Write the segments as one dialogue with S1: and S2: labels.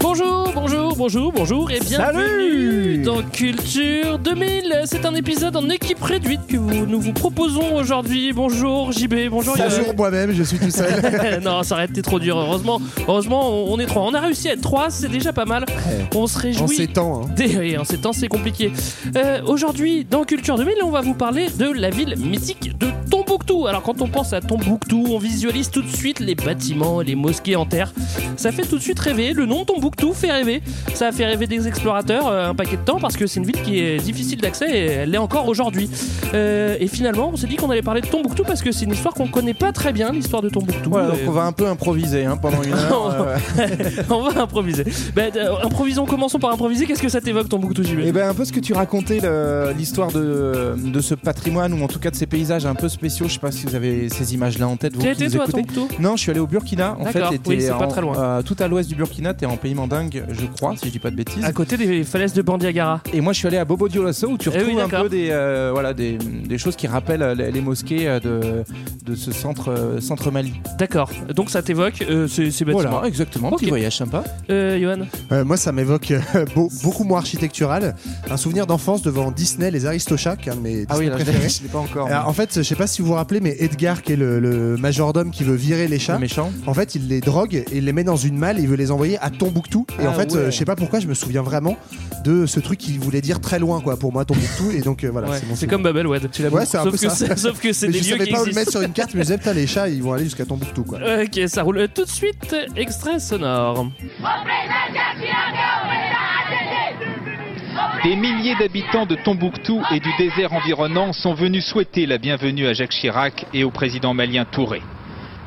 S1: Bonjour, bonjour, bonjour, bonjour et bienvenue dans Culture 2000. C'est un épisode en équipe réduite que vous- nous vous proposons aujourd'hui. Bonjour JB, bonjour Yann.
S2: Bonjour moi-même, je suis tout seul.
S1: non, ça aurait été trop dur. Heureusement, heureusement, on on est trois. On a réussi à être trois, c'est déjà pas mal. On se
S2: en
S1: réjouit.
S2: ces temps. hein.
S1: Des- oui, en ces temps, c'est compliqué. Euh, Aujourd'hui, dans Culture 2000, on va vous parler de la ville mythique de Tombouctou. Alors, quand on pense à Tombouctou, on visualise tout de suite les bâtiments les mosquées en terre. Ça fait tout de suite rêver. Le de Tombouctou fait rêver. Ça a fait rêver des explorateurs euh, un paquet de temps parce que c'est une ville qui est difficile d'accès et elle l'est encore aujourd'hui. Euh, et finalement, on s'est dit qu'on allait parler de Tombouctou parce que c'est une histoire qu'on connaît pas très bien, l'histoire de Tombouctou.
S3: Voilà, donc on va un peu improviser hein, pendant une heure. euh,
S1: on va improviser. Ben, improvisons, commençons par improviser. Qu'est-ce que ça t'évoque Tombouctou, JB
S3: Et ben un peu ce que tu racontais l'histoire de, de ce patrimoine ou en tout cas de ces paysages un peu spéciaux. Je sais pas si vous avez ces images-là en tête. Vous qui nous
S1: toi
S3: écoutez. Non, je suis allé au Burkina. En fait,
S1: oui, pas très loin.
S3: euh, tout à l'ouest du Burkina, t'es en pays mandingue, je crois, si je dis pas de bêtises.
S1: À côté des falaises de Bandiagara.
S3: Et moi, je suis allé à Bobo Dioulasso où tu
S1: Eh oui,
S3: retrouves un peu des, euh, voilà, des, des choses qui rappellent euh, les, les mosquées euh, de, de ce centre, euh, centre Mali.
S1: D'accord. Donc ça t'évoque euh, ces, ces bâtiments.
S3: Voilà, exactement. Petit
S1: Ok.
S3: voyage sympa.
S1: Euh, Johan
S2: Euh, moi, ça m'évoque euh, beau- beaucoup moins architectural. Un souvenir d'enfance devant Disney, les Aristochats, un de mes
S3: Ah oui,
S2: Disney
S3: là, je
S2: préférés.
S3: l'ai je l'ai pas encore.
S2: Alors, en fait, je sais pas si vous vous rappelez, mais Edgar, qui est le, le majordome qui veut virer les
S3: le
S2: chats,
S3: méchant.
S2: en fait, il les drogue et il les met dans une malle et il veut les envoyer à Tombouctou. Et
S3: Ah
S2: en fait,
S3: ouais.
S2: euh, je sais pas pourquoi, je me souviens vraiment de ce truc qui voulait dire très loin, quoi, pour moi, Tombouctou. Et donc, euh, voilà,
S1: Ouais,
S2: c'est mon
S1: C'est
S2: souvenir.
S1: comme Babelwed.
S2: Tu l'as Ouais, c'est un
S1: sauf,
S2: peu
S1: que
S2: ça.
S1: c'est- sauf que c'est des
S2: je
S1: lieux
S2: savais
S1: qui
S2: pas où le
S1: existent.
S2: mettre sur une carte, mais je disais, putain, les chats, ils vont aller jusqu'à Tombouctou, quoi.
S1: Ok, ça roule. Euh, Tout de suite, extrait sonore.
S4: Des milliers d'habitants de Tombouctou et du désert environnant sont venus souhaiter la bienvenue à Jacques Chirac et au président malien Touré.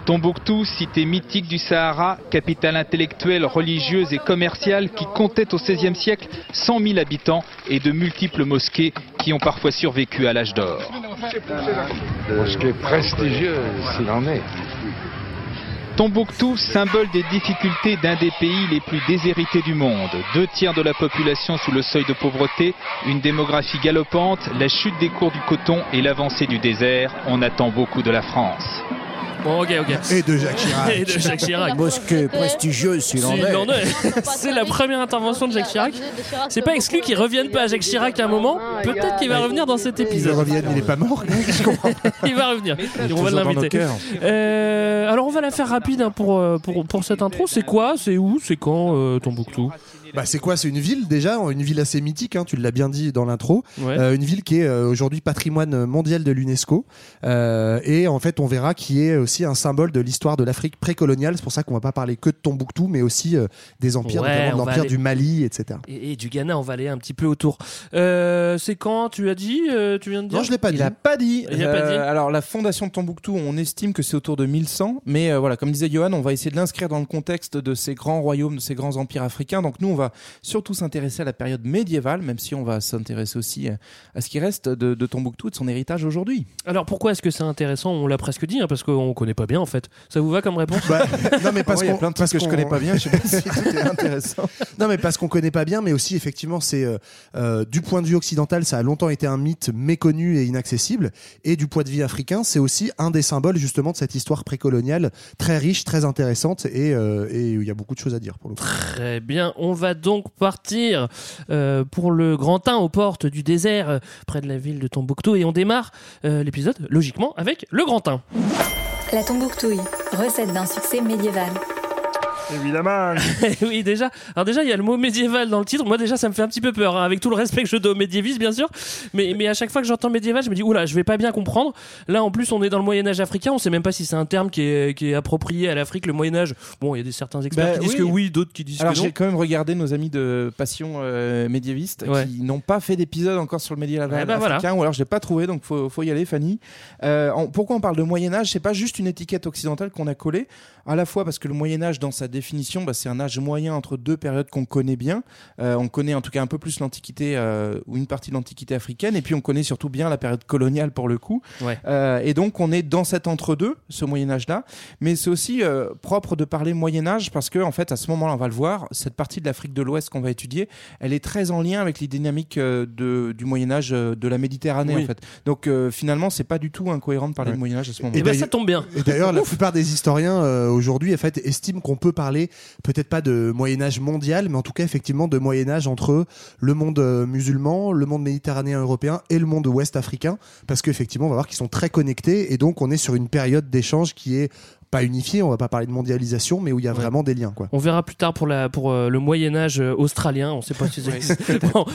S4: Tombouctou, cité mythique du Sahara, capitale intellectuelle, religieuse et commerciale qui comptait au XVIe siècle 100 000 habitants et de multiples mosquées qui ont parfois survécu à l'âge d'or.
S5: Mosquée prestigieuse, s'il en est.
S4: Tombouctou, symbole des difficultés d'un des pays les plus déshérités du monde. Deux tiers de la population sous le seuil de pauvreté, une démographie galopante, la chute des cours du coton et l'avancée du désert. On attend beaucoup de la France.
S1: Bon, ok, ok.
S2: Et de Jacques Chirac.
S1: Et de Jacques Chirac.
S3: Mosquée prestigieuse, s'il
S1: S'il en est. C'est la première intervention de Jacques Chirac. C'est pas exclu qu'il revienne pas à Jacques Chirac à un moment. Peut-être qu'il va revenir dans cet épisode.
S2: reviennent, il est pas mort. Je comprends pas.
S1: Il va revenir. Et on va l'inviter. Euh, alors on va la faire rapide hein, pour, euh, pour, pour cette intro. C'est quoi? C'est où? C'est quand euh, Tombouctou
S2: Bah, c'est quoi? C'est une ville déjà, une ville assez mythique, hein, tu l'as bien dit dans l'intro.
S1: Ouais.
S2: Euh, une ville qui est euh, aujourd'hui patrimoine mondial de l'UNESCO. Euh, et en fait, on verra qui est aussi un symbole de l'histoire de l'Afrique précoloniale. C'est pour ça qu'on va pas parler que de Tombouctou, mais aussi euh, des empires,
S1: Ouais,
S2: notamment de l'empire
S1: aller-
S2: du Mali, etc.
S1: Et, et du Ghana, on va aller un petit peu autour. Euh, c'est quand? Tu as dit euh, Tu viens de dire?
S2: Non, je l'ai pas dit.
S3: Il a pas dit.
S1: Il a pas dit?
S3: Alors la fondation de Tombouctou, on estime que c'est autour de 1100, mais euh, voilà, comme disait Johan, on va essayer de l'inscrire dans le contexte de ces grands royaumes, de ces grands empires africains. Donc nous, on va surtout s'intéresser à la période médiévale, même si on va s'intéresser aussi euh, à ce qui reste de, de Tombouctou et de son héritage aujourd'hui.
S1: Alors pourquoi est-ce que c'est intéressant? On l'a presque dit, hein, parce qu'on connaît pas bien en fait. Ça vous va comme réponse?
S2: Bah, non mais parce
S3: Ouais,
S2: qu'on
S3: plein de
S2: parce
S3: trucs que je
S2: qu'on-
S3: connais pas bien. Je sais pas si tout est intéressant.
S2: Non, mais parce qu'on connaît pas bien, mais aussi effectivement, c'est euh, euh, du point de vue occidental, ça a longtemps été un mythe méconnu et inaccessible, et du point de vue africain, c'est aussi un des symboles justement de cette histoire précoloniale très riche, très intéressante, et euh, et il y a beaucoup de choses à dire pour le coup.
S1: Très bien, on va donc partir euh, pour le Grand 1 aux portes du désert, euh, près de la ville de Tombouctou, et on démarre euh, l'épisode logiquement avec le Grand 1.
S6: La Tombouctouille, recette d'un succès médiéval.
S3: Évidemment.
S1: oui, déjà. Alors déjà, il y a le mot médiéval dans le titre. Moi, déjà, ça me fait un petit peu peur, hein, avec tout le respect que je dois aux médiévistes, bien sûr. Mais, mais à chaque fois que j'entends médiéval, je me dis, oula, je vais pas bien comprendre. Là, en plus, on est dans le Moyen Âge africain. On sait même pas si c'est un terme qui est, qui est approprié à l'Afrique, le Moyen Âge. Bon, il y a des certains experts
S3: Bah,
S1: qui disent
S3: oui.
S1: que oui, d'autres qui disent
S3: Alors
S1: que non.
S3: j'ai quand même regardé nos amis de Passion euh, médiéviste
S1: Ouais.
S3: qui n'ont pas fait d'épisode encore sur le médiéval
S1: Eh ben
S3: africain
S1: voilà.
S3: ou alors je l'ai pas trouvé donc faut, faut y aller Fanny. Euh, on- pourquoi on parle de Moyen Âge C'est pas juste une étiquette occidentale qu'on a collée à la fois parce que le Moyen Âge dans sa définition, bah, c'est un âge moyen entre deux périodes qu'on connaît bien. Euh, on connaît en tout cas un peu plus l'Antiquité euh, ou une partie de l'Antiquité africaine, et puis on connaît surtout bien la période coloniale pour le coup.
S1: Ouais.
S3: Euh, et donc on est dans cet entre-deux, ce Moyen Âge-là. Mais c'est aussi euh, propre de parler Moyen Âge parce que en fait à ce moment-là, on va le voir, cette partie de l'Afrique de l'Ouest qu'on va étudier, elle est très en lien avec les dynamiques euh, de, du Moyen Âge euh, de la Méditerranée
S1: Oui.
S3: en fait. Donc euh, finalement, c'est pas du tout incohérent de parler
S2: Ouais.
S3: de Moyen Âge à ce
S1: Et
S3: moment-là.
S1: ben
S2: d'ailleurs-
S1: ça tombe bien.
S2: Et d'ailleurs, la plupart des historiens euh, aujourd'hui, en fait, estiment qu'on peut parler peut-être pas de Moyen Âge mondial, mais en tout cas effectivement de Moyen Âge entre le monde euh, musulman, le monde méditerranéen européen et le monde ouest africain, parce qu'effectivement, on va voir qu'ils sont très connectés, et donc on est sur une période d'échange qui est pas unifiée. On va pas parler de mondialisation, mais où il y a
S1: Ouais.
S2: vraiment des liens, quoi.
S1: On verra plus tard pour, la, pour euh, le Moyen-Âge euh, australien. On sait pas si c'est. Bon.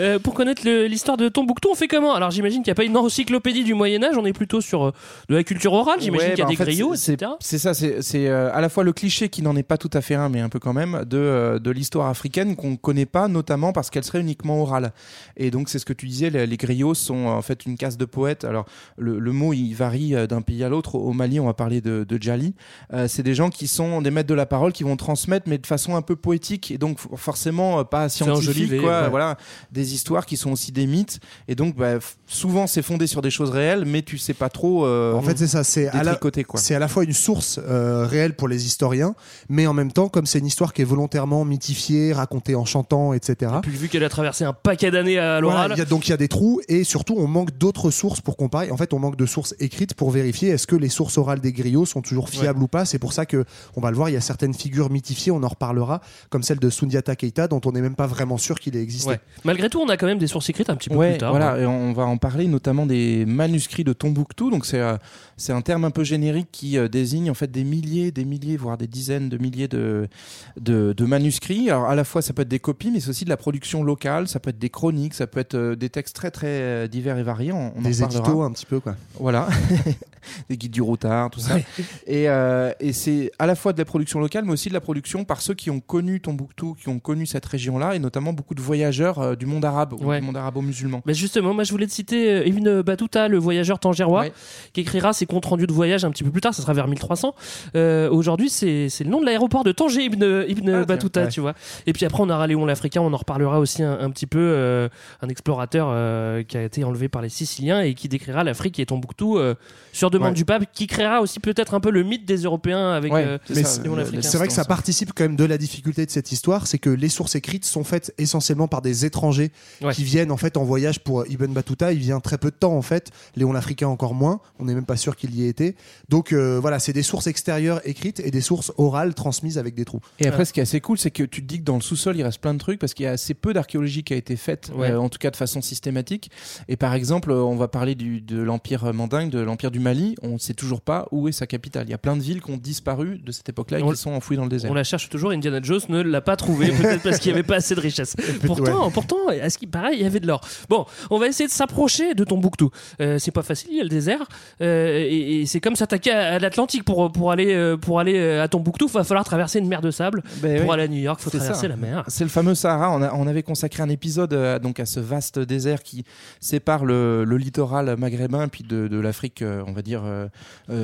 S1: Euh, pour connaître l'histoire de Tombouctou, on fait comment? Alors j'imagine qu'il n'y a pas une encyclopédie du Moyen-Âge. On est plutôt sur euh, de la culture orale. J'imagine
S3: Ouais,
S1: qu'il y a
S3: bah,
S1: des
S3: fait,
S1: griots,
S3: c'est-
S1: etc.
S3: C'est ça, c'est euh, à la fois le cliché qui n'en est pas tout à fait un, mais un peu quand même, de, euh, de l'histoire africaine qu'on ne connaît pas, notamment parce qu'elle serait uniquement orale. Et donc, c'est ce que tu disais, les, les griots sont en fait une caste de poètes. Alors, le, le mot, il varie d'un pays à l'autre. Au Mali, on va parler de, de Djali. Euh, c'est des gens qui sont des maîtres de la parole, qui vont transmettre, mais de façon un peu poétique, et donc forcément euh, pas scientifique,
S1: enjolivé,
S3: quoi.
S1: ouais.
S3: Voilà, des histoires qui sont aussi des mythes. Et donc, bah, souvent, c'est fondé sur des choses réelles, mais tu sais pas trop. euh,
S2: En fait, c'est ça. C'est à la,
S3: détricoter, quoi.
S2: c'est à la fois une source euh, réelle pour les historiens, mais en même temps, comme c'est une histoire qui est volontairement mythifiée, racontée en chantant, etc.
S1: Puis vu qu'elle a traversé un paquet d'années à l'oral.
S2: donc il y a des trous et surtout on manque d'autres sources pour comparer. En fait, on manque de sources écrites pour vérifier est-ce que les sources orales des griots sont toujours fiables ou pas. C'est pour ça que on va le voir, il y a certaines figures mythifiées, on en reparlera, comme celle de Sundiata Keita dont on n'est même pas vraiment sûr qu'il ait existé.
S1: Ouais. Malgré tout, on a quand même des sources écrites un petit peu
S3: Ouais,
S1: plus tard.
S3: voilà, et on va en parler notamment des manuscrits de Tombouctou. Donc c'est euh, c'est un terme un peu générique qui euh, désigne en fait des milliers, des milliers, voire des dizaines de milliers de, de de manuscrits. Alors à la fois ça peut être des copies, mais c'est aussi de la production locale. Ça peut être des chroniques, ça peut être euh, des textes très très divers et variés. On, on en
S2: Des
S3: parlera.
S2: éditos un petit peu quoi.
S3: Voilà, des guides du routard, tout ça. Et, euh, et c'est à la fois de la production locale, mais aussi de la production par ceux qui ont connu Tombouctou, qui ont connu cette région-là, et notamment beaucoup de voyageurs euh, du monde arabe, ou
S1: Ouais.
S3: du monde arabo-musulman.
S1: Mais justement, moi je voulais te citer euh, Ibn Battuta, le voyageur tangérois,
S3: Ouais.
S1: qui écrira ses comptes rendus de voyage un petit peu plus tard, ça sera vers 1300. Euh, Aujourd'hui, c'est le nom de l'aéroport de Tanger, Ibn, Ibn
S3: Ah,
S1: Battuta,
S2: ouais.
S1: tu vois. Et puis après, on aura Léon l'Africain, on en reparlera aussi un, un petit peu, euh, un explorateur euh, qui a été enlevé par les Siciliens et qui décrira l'Afrique et Tombouctou sur demande du pape, qui créera aussi peut-être un peu le mythe des Européens avec
S3: Ouais,
S1: euh,
S3: c'est
S2: Mais
S3: ça,
S2: vrai que ça
S3: ça.
S2: participe quand même de la difficulté de cette histoire, c'est que les sources écrites sont faites essentiellement par des étrangers
S1: Ouais.
S2: qui viennent en fait en voyage pour Ibn Battuta. Il vient très peu de temps en fait. Léon l'Africain encore moins. On n'est même pas sûr qu'il y ait été. Donc euh, voilà, c'est des sources extérieures écrites et des sources orales transmises avec des trous.
S3: Et après, ce qui est assez cool, c'est que tu te dis que dans le sous-sol, il reste plein de trucs parce qu'il y a assez peu d'archéologie qui a été faite,
S1: Ouais.
S3: euh, en tout cas de façon systématique. Et par exemple, euh, on va parler du, de l'Empire mandingue, de l'Empire du Mali. On ne sait toujours pas où est sa capitale. Il y a plein de villes qui ont disparu de cette époque-là et
S1: On-
S3: qui sont enfouies dans le désert.
S1: On la cherche toujours, Indiana Jones ne l'a pas trouvé, peut-être parce qu'il n'y avait pas assez de richesse. Pourtant, pourtant, à ce qui paraît, il y avait de l'or. Bon, on va essayer de s'approcher de Tombouctou. Euh, c'est pas facile, il y a le désert, euh, et, et c'est comme s'attaquer à, à l'Atlantique pour pour aller euh, pour aller euh, à Tombouctou. Il va falloir traverser une mer de sable.
S3: Ben
S1: pour
S3: oui.
S1: aller à New York, faut
S3: C'est
S1: traverser
S3: ça.
S1: la mer.
S3: C'est le fameux Sahara. On, a- on avait consacré un épisode euh, donc à ce vaste désert qui sépare le, le littoral maghrébin puis de, de l'Afrique, on va dire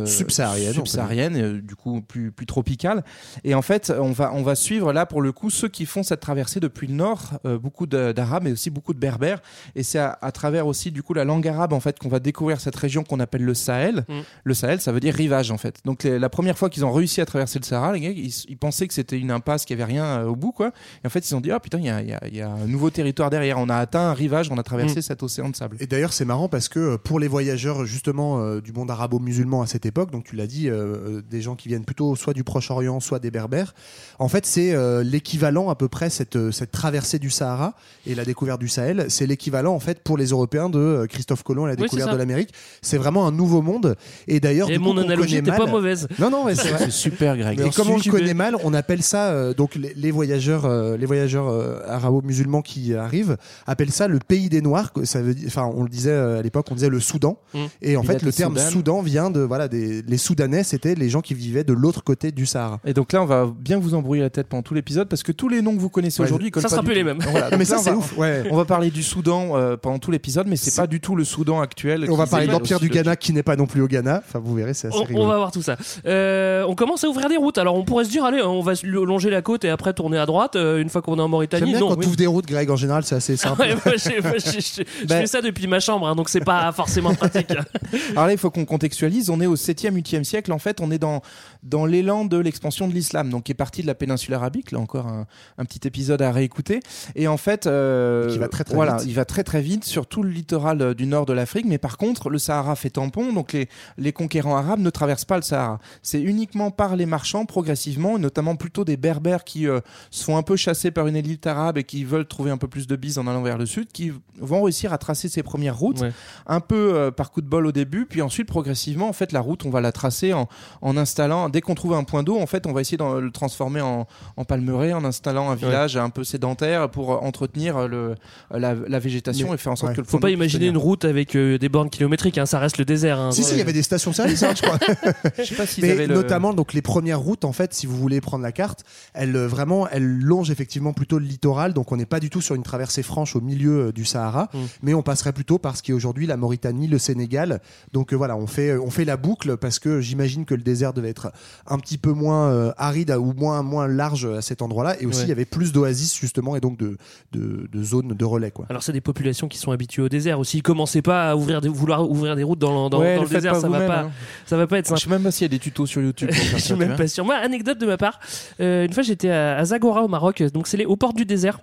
S2: Subsaharienne,
S3: subsaharienne, euh, du coup plus plus tropicale. Et en fait, on va on va suivre là pour le coup ceux qui font cette traversée depuis le nord, euh, beaucoup d'arabes mais aussi beaucoup de berbères. Et c'est à, à travers aussi du coup la langue arabe en fait qu'on va découvrir cette région qu'on appelle le Sahel.
S1: Mm.
S3: Le Sahel, ça veut dire rivage en fait. Donc les- la première fois qu'ils ont réussi à traverser le Sahara, les gars, ils, ils pensaient que c'était une impasse, qu'il n'y avait rien euh, au bout, quoi. Et en fait, ils se sont dit, ah putain, il y a, il y a- il y a un nouveau territoire derrière. On a atteint un rivage, on a traversé
S1: Mm.
S3: cet océan de sable.
S2: Et d'ailleurs, c'est marrant parce que pour les voyageurs justement euh, du monde arabo-musulman à cette époque, donc tu l'as dit, euh, des gens qui viennent plutôt soit du Proche-Orient, soit des Berbères, en fait, c'est euh, l'équivalent à peu près cette, euh, cette traversée du Sahara et la découverte du Sahel, c'est l'équivalent en fait pour les Européens de Christophe Colomb et la découverte de l'Amérique. C'est vraiment un nouveau monde. Et d'ailleurs,
S1: Et
S2: coup,
S1: mon
S2: qu'on
S1: analogie n'était pas mauvaise.
S2: Non, non, c'est vrai.
S3: C'est super, Greg.
S2: Et comme on le connaît mal, on appelle ça euh, donc les, les voyageurs, euh, les voyageurs euh, arabo-musulmans qui arrivent appellent ça le pays des Noirs. Ça veut dire, enfin, on le disait à l'époque, on disait le Soudan.
S1: Mm.
S2: Et en fait, le terme
S3: Soudan.
S2: Soudan vient de voilà des les Soudanais c'était les gens qui vivaient de l'autre côté du Sahara.
S3: Et donc là, on va bien vous embrouiller la tête pendant tout l'épisode parce que tous les noms que vous connaissez
S2: Ouais,
S3: aujourd'hui,
S1: ça
S3: pas
S1: sera plus
S3: tout.
S1: les mêmes.
S3: Voilà,
S2: mais ça, c'est
S3: va-
S2: ouf. Ouais.
S3: On va parler du Soudan euh, pendant tout l'épisode, mais c'est pas du tout le Soudan actuel.
S2: On va parler de l'Empire du Ghana qui n'est pas non plus au Ghana. Enfin, vous verrez, c'est assez
S1: On,
S2: rigolo.
S1: on va voir tout ça. Euh, on commence à ouvrir des routes. Alors on pourrait se dire, allez, on va longer la côte et après tourner à droite euh, une fois qu'on est en Mauritanie.
S2: bien
S1: Non,
S2: quand
S1: oui.
S2: tu ouvres des routes, Greg, en général, c'est assez simple.
S1: Ouais, moi, moi, je
S3: Bah-
S1: fais ça depuis ma chambre, hein, donc c'est pas forcément pratique.
S3: Alors là, il faut qu'on contextualise. On est au 7e, 8e siècle. En fait, on est dans, dans l'élan de l'expansion de l'islam, donc qui est parti de la péninsule arabique. Là encore, un, un petit épisode à réécouter. Et en fait, euh,
S2: Qui va très, très
S3: voilà,
S2: vite.
S3: il va très très vite sur tout le littoral euh, du nord de l'Afrique. Mais par contre, le Sahara fait tampon, donc les, les conquérants arabes ne traversent pas le Sahara. C'est uniquement par les marchands, progressivement, et notamment plutôt des berbères qui euh, se font un peu chasser par une élite arabe et qui veulent trouver un peu plus de bise en allant vers le sud, qui vont réussir à tracer ces premières routes
S1: Ouais.
S3: un peu euh, par coup de bol au début, puis ensuite progressivement, en fait, la route, on va la tracer en, en installant. Dès qu'on trouve un point d'eau, en fait, on va essayer de le transformer en, en palmeraie, en installant un village un peu sédentaire pour euh, entretenir euh, le, la, la végétation
S2: Mais-
S3: et faire en sorte
S2: ouais.
S3: que le
S1: Faut pas imaginer une route avec euh, des bornes kilométriques, hein, ça reste le désert. hein.
S2: Si, si, il y avait des stations-service, hein, je crois.
S3: Je sais pas s'ils
S2: Mais
S3: avaient le-
S2: notamment, donc les premières routes, en fait, si vous voulez prendre la carte, elles euh, vraiment, elles longent effectivement plutôt le littoral. Donc on n'est pas du tout sur une traversée franche au milieu euh, du Sahara,
S1: Mm.
S2: mais on passerait plutôt par ce qui est aujourd'hui la Mauritanie, le Sénégal. Donc euh, voilà, on fait, on fait la boucle parce que j'imagine que le désert devait être un petit peu moins euh, aride ou moins, moins large à cet endroit-là. Et aussi,
S1: Ouais.
S2: il y avait plus d'oasis justement et donc de, de, de zones de relais. Quoi.
S1: Alors c'est des populations qui sont habituées au désert aussi. Commencez pas à ouvrir des, vouloir ouvrir des routes dans, dans,
S3: Ouais,
S1: dans
S3: le
S1: désert,
S3: pas
S1: ça va pas,
S3: hein.
S1: ça va pas être
S3: Je
S1: simple.
S3: sais même pas s'il y a des tutos sur YouTube. pour faire
S1: Je suis même pas sûr. Moi, anecdote de ma part, euh, une fois j'étais à, à Zagora au Maroc, donc c'est les- aux portes du désert,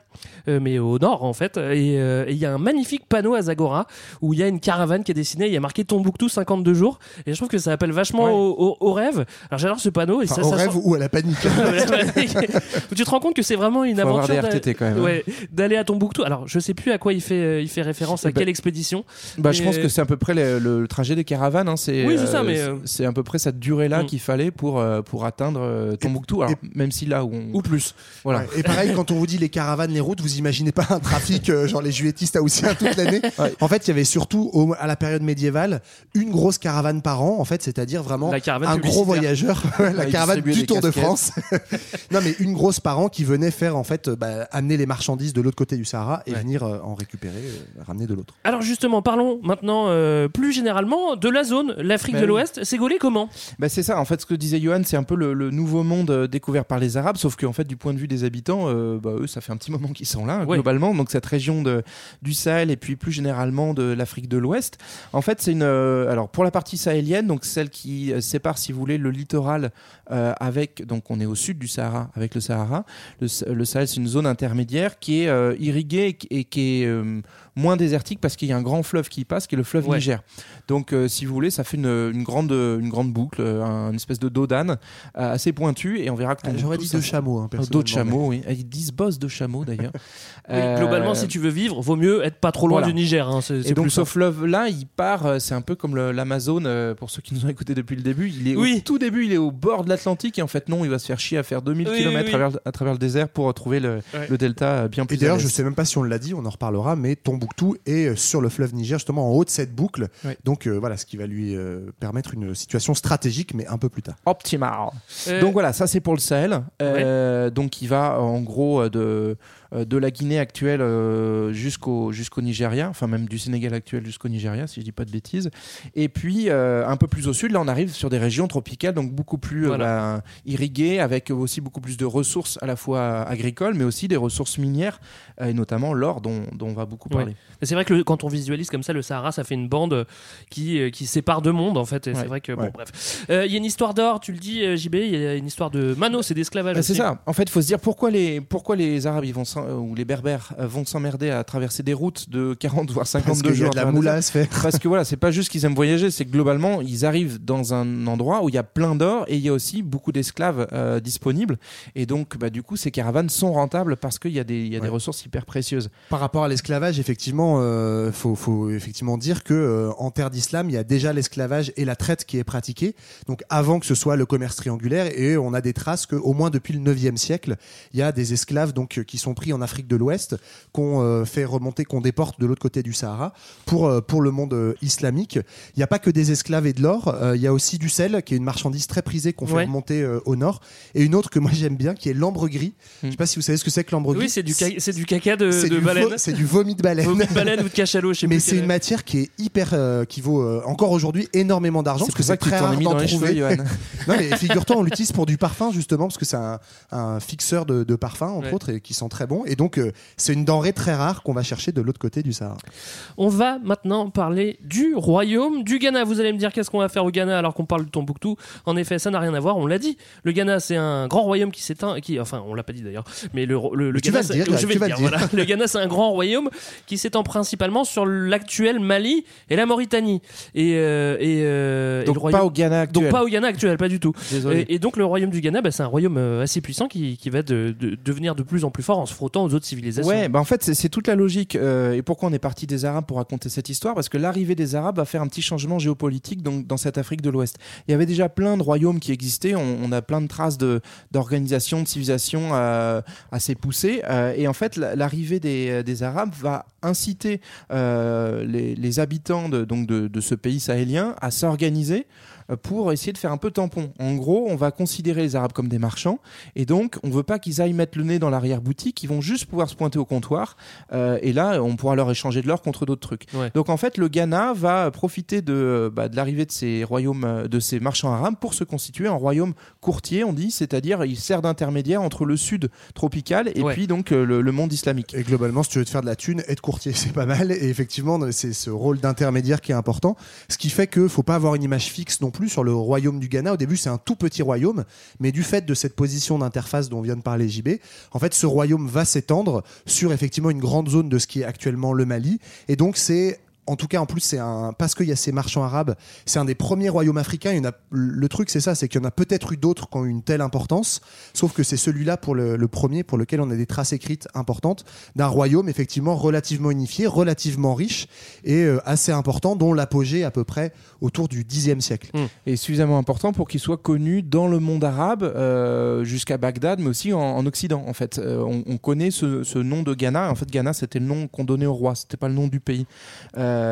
S1: euh, mais au nord en fait, et euh, et il y a un magnifique panneau à Zagora où il y a une caravane qui est dessinée, il y a marqué Tombouctou 52 jours, et je trouve que ça appelle vachement
S3: Ouais.
S1: au, au- au rêve. Alors j'adore ce panneau et
S2: Enfin,
S1: ça,
S2: au
S1: ça
S2: rêve
S1: sent-
S2: ou à la panique.
S1: Tu te rends compte que c'est vraiment une
S3: Faut
S1: aventure
S3: hein.
S1: d'aller à Tombouctou. Alors je sais plus à quoi il fait, euh, il fait référence, à
S3: ben,
S1: quelle expédition.
S3: Bah, je
S1: Mais,
S3: pense
S1: euh,
S3: que c'est à peu près le, le trajet des caravanes. Hein, c'est,
S1: Oui, c'est ça, mais, euh,
S3: c'est à peu près cette durée-là
S1: Mm.
S3: qu'il fallait pour, euh, pour atteindre euh, Tombouctou. Alors, même si là où on.
S1: Ou plus.
S3: Voilà.
S2: Ouais, Et pareil, quand on vous dit les caravanes, les routes, vous imaginez pas un trafic euh, genre les juilletistes haussiens toute l'année.
S3: Ouais.
S2: En fait, il y avait surtout au- à la période médiévale une grosse caravane par an, en fait, c'est-à-dire vraiment
S1: La caravane
S2: un gros voyageur, la caravane du Tour de. France. non, mais une grosse par an qui venait faire en fait bah, amener les marchandises de l'autre côté du Sahara et
S1: Ouais.
S2: venir euh, en récupérer, euh, ramener de l'autre.
S1: Alors justement, parlons maintenant euh, plus généralement de la zone, l'Afrique
S3: Ben
S1: de l'Ouest. C'est gaulé comment?
S3: Bah, c'est ça, en fait, ce que disait Johan, c'est un peu le, le nouveau monde découvert par les Arabes, sauf qu'en fait, du point de vue des habitants, euh, bah, eux, ça fait un petit moment qu'ils sont là,
S1: Ouais.
S3: globalement. Donc, cette région de, du Sahel et puis plus généralement de l'Afrique de l'Ouest, en fait, c'est une. euh, alors, pour la partie sahélienne, donc celle qui euh, sépare, si vous voulez, le littoral euh, avec. Donc, on est au sud du Sahara, avec le Sahara. Le, le Sahel, c'est une zone intermédiaire qui est euh, irriguée et qui- et qui est. euh, moins désertique parce qu'il y a un grand fleuve qui y passe qui est le fleuve
S1: Ouais.
S3: Niger. Donc euh, si vous voulez, ça fait une, une grande une grande boucle, un- une espèce de dos d'âne euh, assez pointu et on verra que
S2: Ah, J'aurais dit
S3: ça-
S2: de chameau. Hein,
S3: dos de
S2: personnellement,
S3: chameau, oui. Ils disent boss de chameau d'ailleurs. Euh,
S1: Globalement, si tu veux vivre, vaut mieux être pas trop loin
S3: voilà.
S1: du Niger. hein,
S3: et donc
S1: plus
S3: ce fleuve-là, il part, c'est un peu comme le- l'Amazon, euh, pour ceux qui nous ont écoutés depuis le début, il est
S1: Oui.
S3: au tout début, il est au bord de l'Atlantique et en fait non, il va se faire chier à faire 2000
S1: Oui,
S3: km
S1: oui, oui.
S3: À, travers, à travers le désert pour retrouver le,
S1: Ouais.
S3: le delta euh, bien plus
S2: Et d'ailleurs, je sais même pas si on l'a dit, on en reparlera, mais Tombouctou est euh, sur le fleuve Niger, justement en haut de cette boucle.
S3: Ouais.
S2: Donc euh, voilà, ce qui va lui euh, permettre une situation stratégique, mais un peu plus tard.
S3: Optimal.
S1: Euh,
S3: Donc voilà, ça c'est pour le Sahel. Euh, Donc il va en gros de, de la Guinée actuelle euh, jusqu'au jusqu'au Nigeria, enfin même du Sénégal actuel jusqu'au Nigeria, si je dis pas de bêtises. Et puis euh, un peu plus au sud, là on arrive sur des régions tropicales, donc beaucoup plus euh,
S1: Voilà.
S3: bah, irriguées, avec aussi beaucoup plus de ressources à la fois agricoles, mais aussi des ressources minières, euh, et notamment l'or dont, dont on va beaucoup parler.
S1: C'est vrai que le- quand on visualise comme ça le Sahara, ça fait une bande euh, qui, euh, qui sépare deux mondes en fait. C'est vrai que
S2: Ouais.
S1: bon, bref. Euh, Il y a une histoire d'or, tu le dis, euh, JB. Il y a une histoire de Manos et d'esclavage.
S3: Bah, c'est ça. En fait, il faut se dire pourquoi les, pourquoi les Arabes ils vont euh, ou les Berbères euh, vont s'emmerder à traverser des routes de 40 voire
S2: Parce
S3: 52
S2: qu'il y a
S3: jours.
S2: de la moula à se faire.
S3: Parce que voilà, c'est pas juste qu'ils aiment voyager, c'est que globalement, ils arrivent dans un endroit où il y a plein d'or et il y a aussi beaucoup d'esclaves euh, disponibles. Et donc, bah, du coup, ces caravanes sont rentables parce qu'il y a, des, il y a des
S2: Ouais.
S3: ressources hyper précieuses.
S2: Par rapport à l'esclavage, effectivement, euh, faut, faut effectivement dire que euh, en terre d'islam, il y a déjà l'esclavage et la traite qui est pratiquée. Donc avant que ce soit le commerce triangulaire, et on a des traces que, au moins depuis le 9e siècle, il y a des esclaves donc euh, qui sont pris pris en Afrique de l'Ouest, qu'on euh, fait remonter, qu'on déporte de l'autre côté du Sahara pour, euh, pour le monde euh, islamique. Il n'y a pas que des esclaves et de l'or, euh, il y a aussi du sel, qui est une marchandise très prisée qu'on fait
S1: Ouais.
S2: remonter euh, au nord, et une autre que moi j'aime bien, qui est l'ambre gris. Je sais pas si vous savez ce que c'est que l'ambre gris.
S1: Oui, c'est du, ca- c'est du caca de,
S2: C'est
S1: de
S2: du
S1: baleine.
S2: vo- c'est du vomi de baleine.
S1: Vomi de baleine ou de cachalot, je sais
S2: Mais c'est
S1: quel-
S2: une matière qui est hyper, euh, qui vaut euh, encore aujourd'hui énormément d'argent
S3: C'est
S2: parce que c'est très rare d'en trouver.
S3: cheveux,
S2: non mais figure-toi, on l'utilise pour du parfum justement parce que c'est un, un fixeur de, de parfum entre
S1: Ouais.
S2: autres et qui sent très bon. Et donc euh, c'est une denrée très rare qu'on va chercher de l'autre côté du Sahara.
S1: On va maintenant parler du royaume du Ghana. Vous allez me dire qu'est-ce qu'on va faire au Ghana alors qu'on parle de Tombouctou? En effet, ça n'a rien à voir, on l'a dit. Le Ghana, c'est un grand royaume qui s'éteint, qui, enfin, on l'a pas dit d'ailleurs, mais le, Ghana,
S2: dire,
S1: je vais le dire,
S2: le dire.
S1: voilà. Le Ghana, c'est un grand royaume qui s'étend principalement sur l'actuel Mali et la Mauritanie. Et, euh, et, euh, et
S3: Donc
S1: le royaume-
S3: pas au Ghana actuel.
S1: Donc pas au Ghana actuel, pas du tout.
S3: Désolé.
S1: Et, et donc le royaume du Ghana, bah, c'est un royaume assez puissant qui, qui va de- de- devenir de plus en plus fort en se frottant aux autres civilisations.
S3: Ouais, bah en fait, c'est- toute la logique. euh, et pourquoi on est parti des Arabes pour raconter cette histoire Parce que l'arrivée des Arabes va faire un petit changement géopolitique donc, dans cette Afrique de l'Ouest. Il y avait déjà plein de royaumes qui existaient. On, a plein de traces de- d'organisation, de, civilisation euh, assez poussées. euh, et en fait, la- l'arrivée des, Arabes va inciter les, habitants de, donc de, de ce pays sahélien à s'organiser pour essayer de faire un peu tampon. En gros, on va considérer les Arabes comme des marchands et donc on veut pas qu'ils aillent mettre le nez dans l'arrière-boutique, ils vont juste pouvoir se pointer au comptoir euh, et là on pourra leur échanger de l'or contre d'autres trucs.
S1: Ouais.
S3: Donc en fait, le Ghana va profiter de, bah, de l'arrivée de ces royaumes, euh, de ces marchands arabes pour se constituer un royaume courtier, on dit, c'est-à-dire il sert d'intermédiaire entre le sud tropical et
S1: Ouais.
S3: puis donc euh, le, le monde islamique.
S2: Et globalement, si tu veux te faire de la thune, être courtier, c'est pas mal. Et effectivement, c'est ce rôle d'intermédiaire qui est important. Ce qui fait que faut pas avoir une image fixe non sur le royaume du Ghana. Au début, c'est un tout petit royaume, mais du fait de cette position d'interface dont vient de parler JB, en fait, ce royaume va s'étendre sur effectivement une grande zone de ce qui est actuellement le Mali. Et donc, c'est en tout cas, en plus, c'est un parce qu'il y a ces marchands arabes, c'est un des premiers royaumes africains. Il y en a, le truc, c'est ça, c'est qu'il y en a peut-être eu d'autres qui ont eu une telle importance, sauf que c'est celui-là pour le, premier, pour lequel on a des traces écrites importantes d'un royaume effectivement relativement unifié, relativement riche et euh, assez important, dont l'apogée à peu près autour du Xe siècle.
S3: Et suffisamment important pour qu'il soit connu dans le monde arabe euh, jusqu'à Bagdad, mais aussi en, en Occident. En fait, Euh, on, on connaît ce, nom de Ghana. En fait, Ghana, c'était le nom qu'on donnait au roi. C'était pas le nom du pays.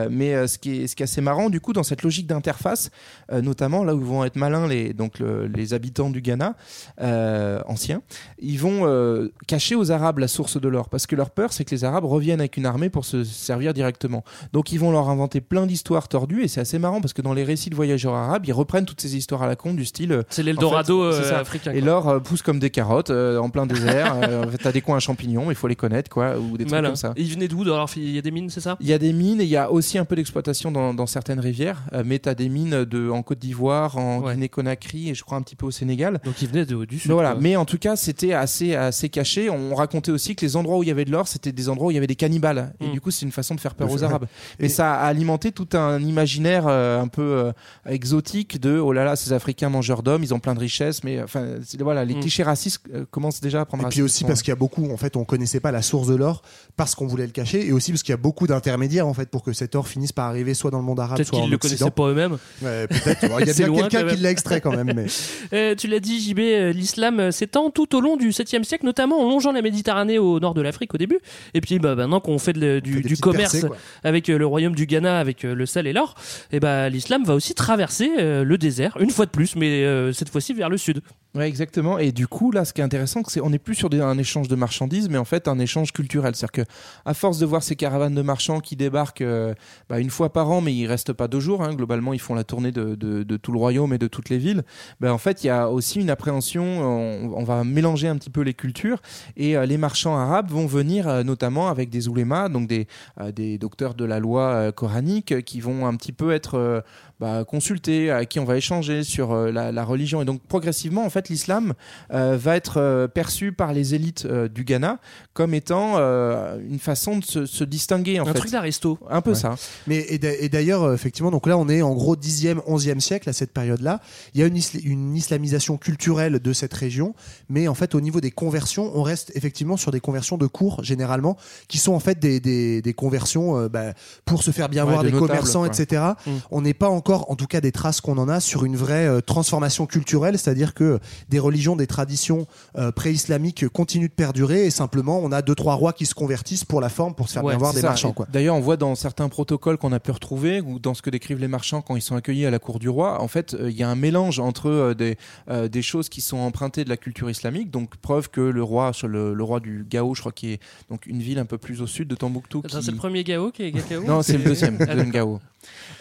S3: Mais euh, ce qui est ce qui est assez marrant, du coup, dans cette logique d'interface, euh, notamment là où vont être malins les donc le- les habitants du Ghana euh, anciens, ils vont euh, cacher aux Arabes la source de l'or parce que leur peur, c'est que les Arabes reviennent avec une armée pour se servir directement. Donc ils vont leur inventer plein d'histoires tordues et c'est assez marrant parce que dans les récits de voyageurs arabes, ils reprennent toutes ces histoires à la con du style. euh,
S1: C'est l'Eldorado
S3: en fait,
S1: euh, africain.
S3: Et l'or euh, pousse comme des carottes euh, en plein désert. euh, en fait, t'as des coins à champignons, mais il faut les connaître, quoi, ou des trucs comme ça.
S1: Et il venait d'où il y a des mines, c'est ça?
S3: Il y a des mines et il y a aussi un peu d'exploitation dans, dans certaines rivières, euh, mais tu as des mines de, en Côte d'Ivoire, en
S1: Ouais.
S3: Guinée-Conakry et je crois un petit peu au Sénégal.
S1: Donc il venait de- du sud.
S3: Mais voilà, mais en tout cas, c'était assez, assez caché. On racontait aussi que les endroits où il y avait de l'or, c'était des endroits où il y avait des cannibales. Et
S1: Mm.
S3: du coup, c'est une façon de faire peur aux Arabes.
S2: Et-
S3: Mais ça a alimenté tout un imaginaire euh, un peu euh, exotique de oh là là, ces Africains mangeurs d'hommes, ils ont plein de richesses. Mais enfin, voilà, les
S1: Mm.
S3: clichés racistes euh, commencent déjà à prendre
S2: Et puis aussi parce qu'il y a beaucoup, en fait, on connaissait pas la source de l'or parce qu'on voulait le cacher, et aussi parce qu'il y a beaucoup d'intermédiaires en fait pour que cet or finisse par arriver soit dans le monde arabe,
S1: Peut-être
S2: soit
S1: qu'ils
S2: en
S1: le
S2: Occident.
S1: connaissaient pas eux-mêmes.
S2: Ouais, peut-être. Bon, Il y a bien quelqu'un qui l'a extrait quand même. Mais...
S1: Euh, tu l'as dit, JB, euh, l'islam euh, s'étend tout au long du 7e siècle, notamment en longeant la Méditerranée au nord de l'Afrique au début. Et puis bah, maintenant qu'on fait de le-
S2: On fait
S1: du, commerce
S2: percées,
S1: avec euh, le royaume du Ghana, avec le sel et l'or, et bah, l'islam va aussi traverser le désert, une fois de plus, mais cette fois-ci vers le sud.
S3: Ouais, exactement. Et du coup, là, ce qui est intéressant, c'est on n'est plus sur un échange de marchandises, mais en fait un échange culturel. C'est-à-dire que, à force de voir ces caravanes de marchands qui débarquent euh, bah, une fois par an, mais ils restent pas deux jours. hein. globalement, ils font la tournée de, tout le royaume et de toutes les villes. Bah, en fait, il y a aussi une appréhension. On, va mélanger un petit peu les cultures, et euh, les marchands arabes vont venir euh, notamment avec des oulémas, donc des, des docteurs de la loi coranique, qui vont un petit peu être bah, consulter, à qui on va échanger sur la religion. Et donc progressivement, en fait, l'islam euh, va être euh, perçu par les élites euh, du Ghana comme étant euh, une façon de se, se distinguer. En
S1: un
S3: fait.
S1: truc d'aristo.
S3: Un peu
S2: Ouais.
S3: ça.
S2: Mais et d'a- et d'ailleurs, effectivement, donc là, on est en gros 10e, 11e siècle à cette période-là. Il y a une, isla- une islamisation culturelle de cette région, mais en fait, au niveau des conversions, on reste effectivement sur des conversions de cours généralement, qui sont en fait des, des, des conversions euh, bah, pour se faire bien
S3: Ouais,
S2: voir
S3: de
S2: des
S3: notables,
S2: commerçants,
S3: quoi.
S2: etc.
S1: Mm.
S2: On n'est pas encore, en tout cas, des traces qu'on en a sur une vraie euh, transformation culturelle, c'est-à-dire que des religions, des traditions euh, pré-islamiques continuent de perdurer et simplement on a deux trois rois qui se convertissent pour la forme, pour se faire
S3: Ouais,
S2: bien voir des
S3: ça.
S2: marchands.
S3: D'ailleurs, on voit dans certains protocoles qu'on a pu retrouver, ou dans ce que décrivent les marchands quand ils sont accueillis à la cour du roi, en fait, euh, il y a un mélange entre euh, des, euh, des choses qui sont empruntées de la culture islamique, donc preuve que le roi, le, le roi du Gao, je crois qui est donc une ville un peu plus au sud de Tombouctou. Qui-
S1: C'est le premier Gao qui est Gao
S3: Non, c'est le deuxième,
S1: Ah,
S3: deuxième. Gao.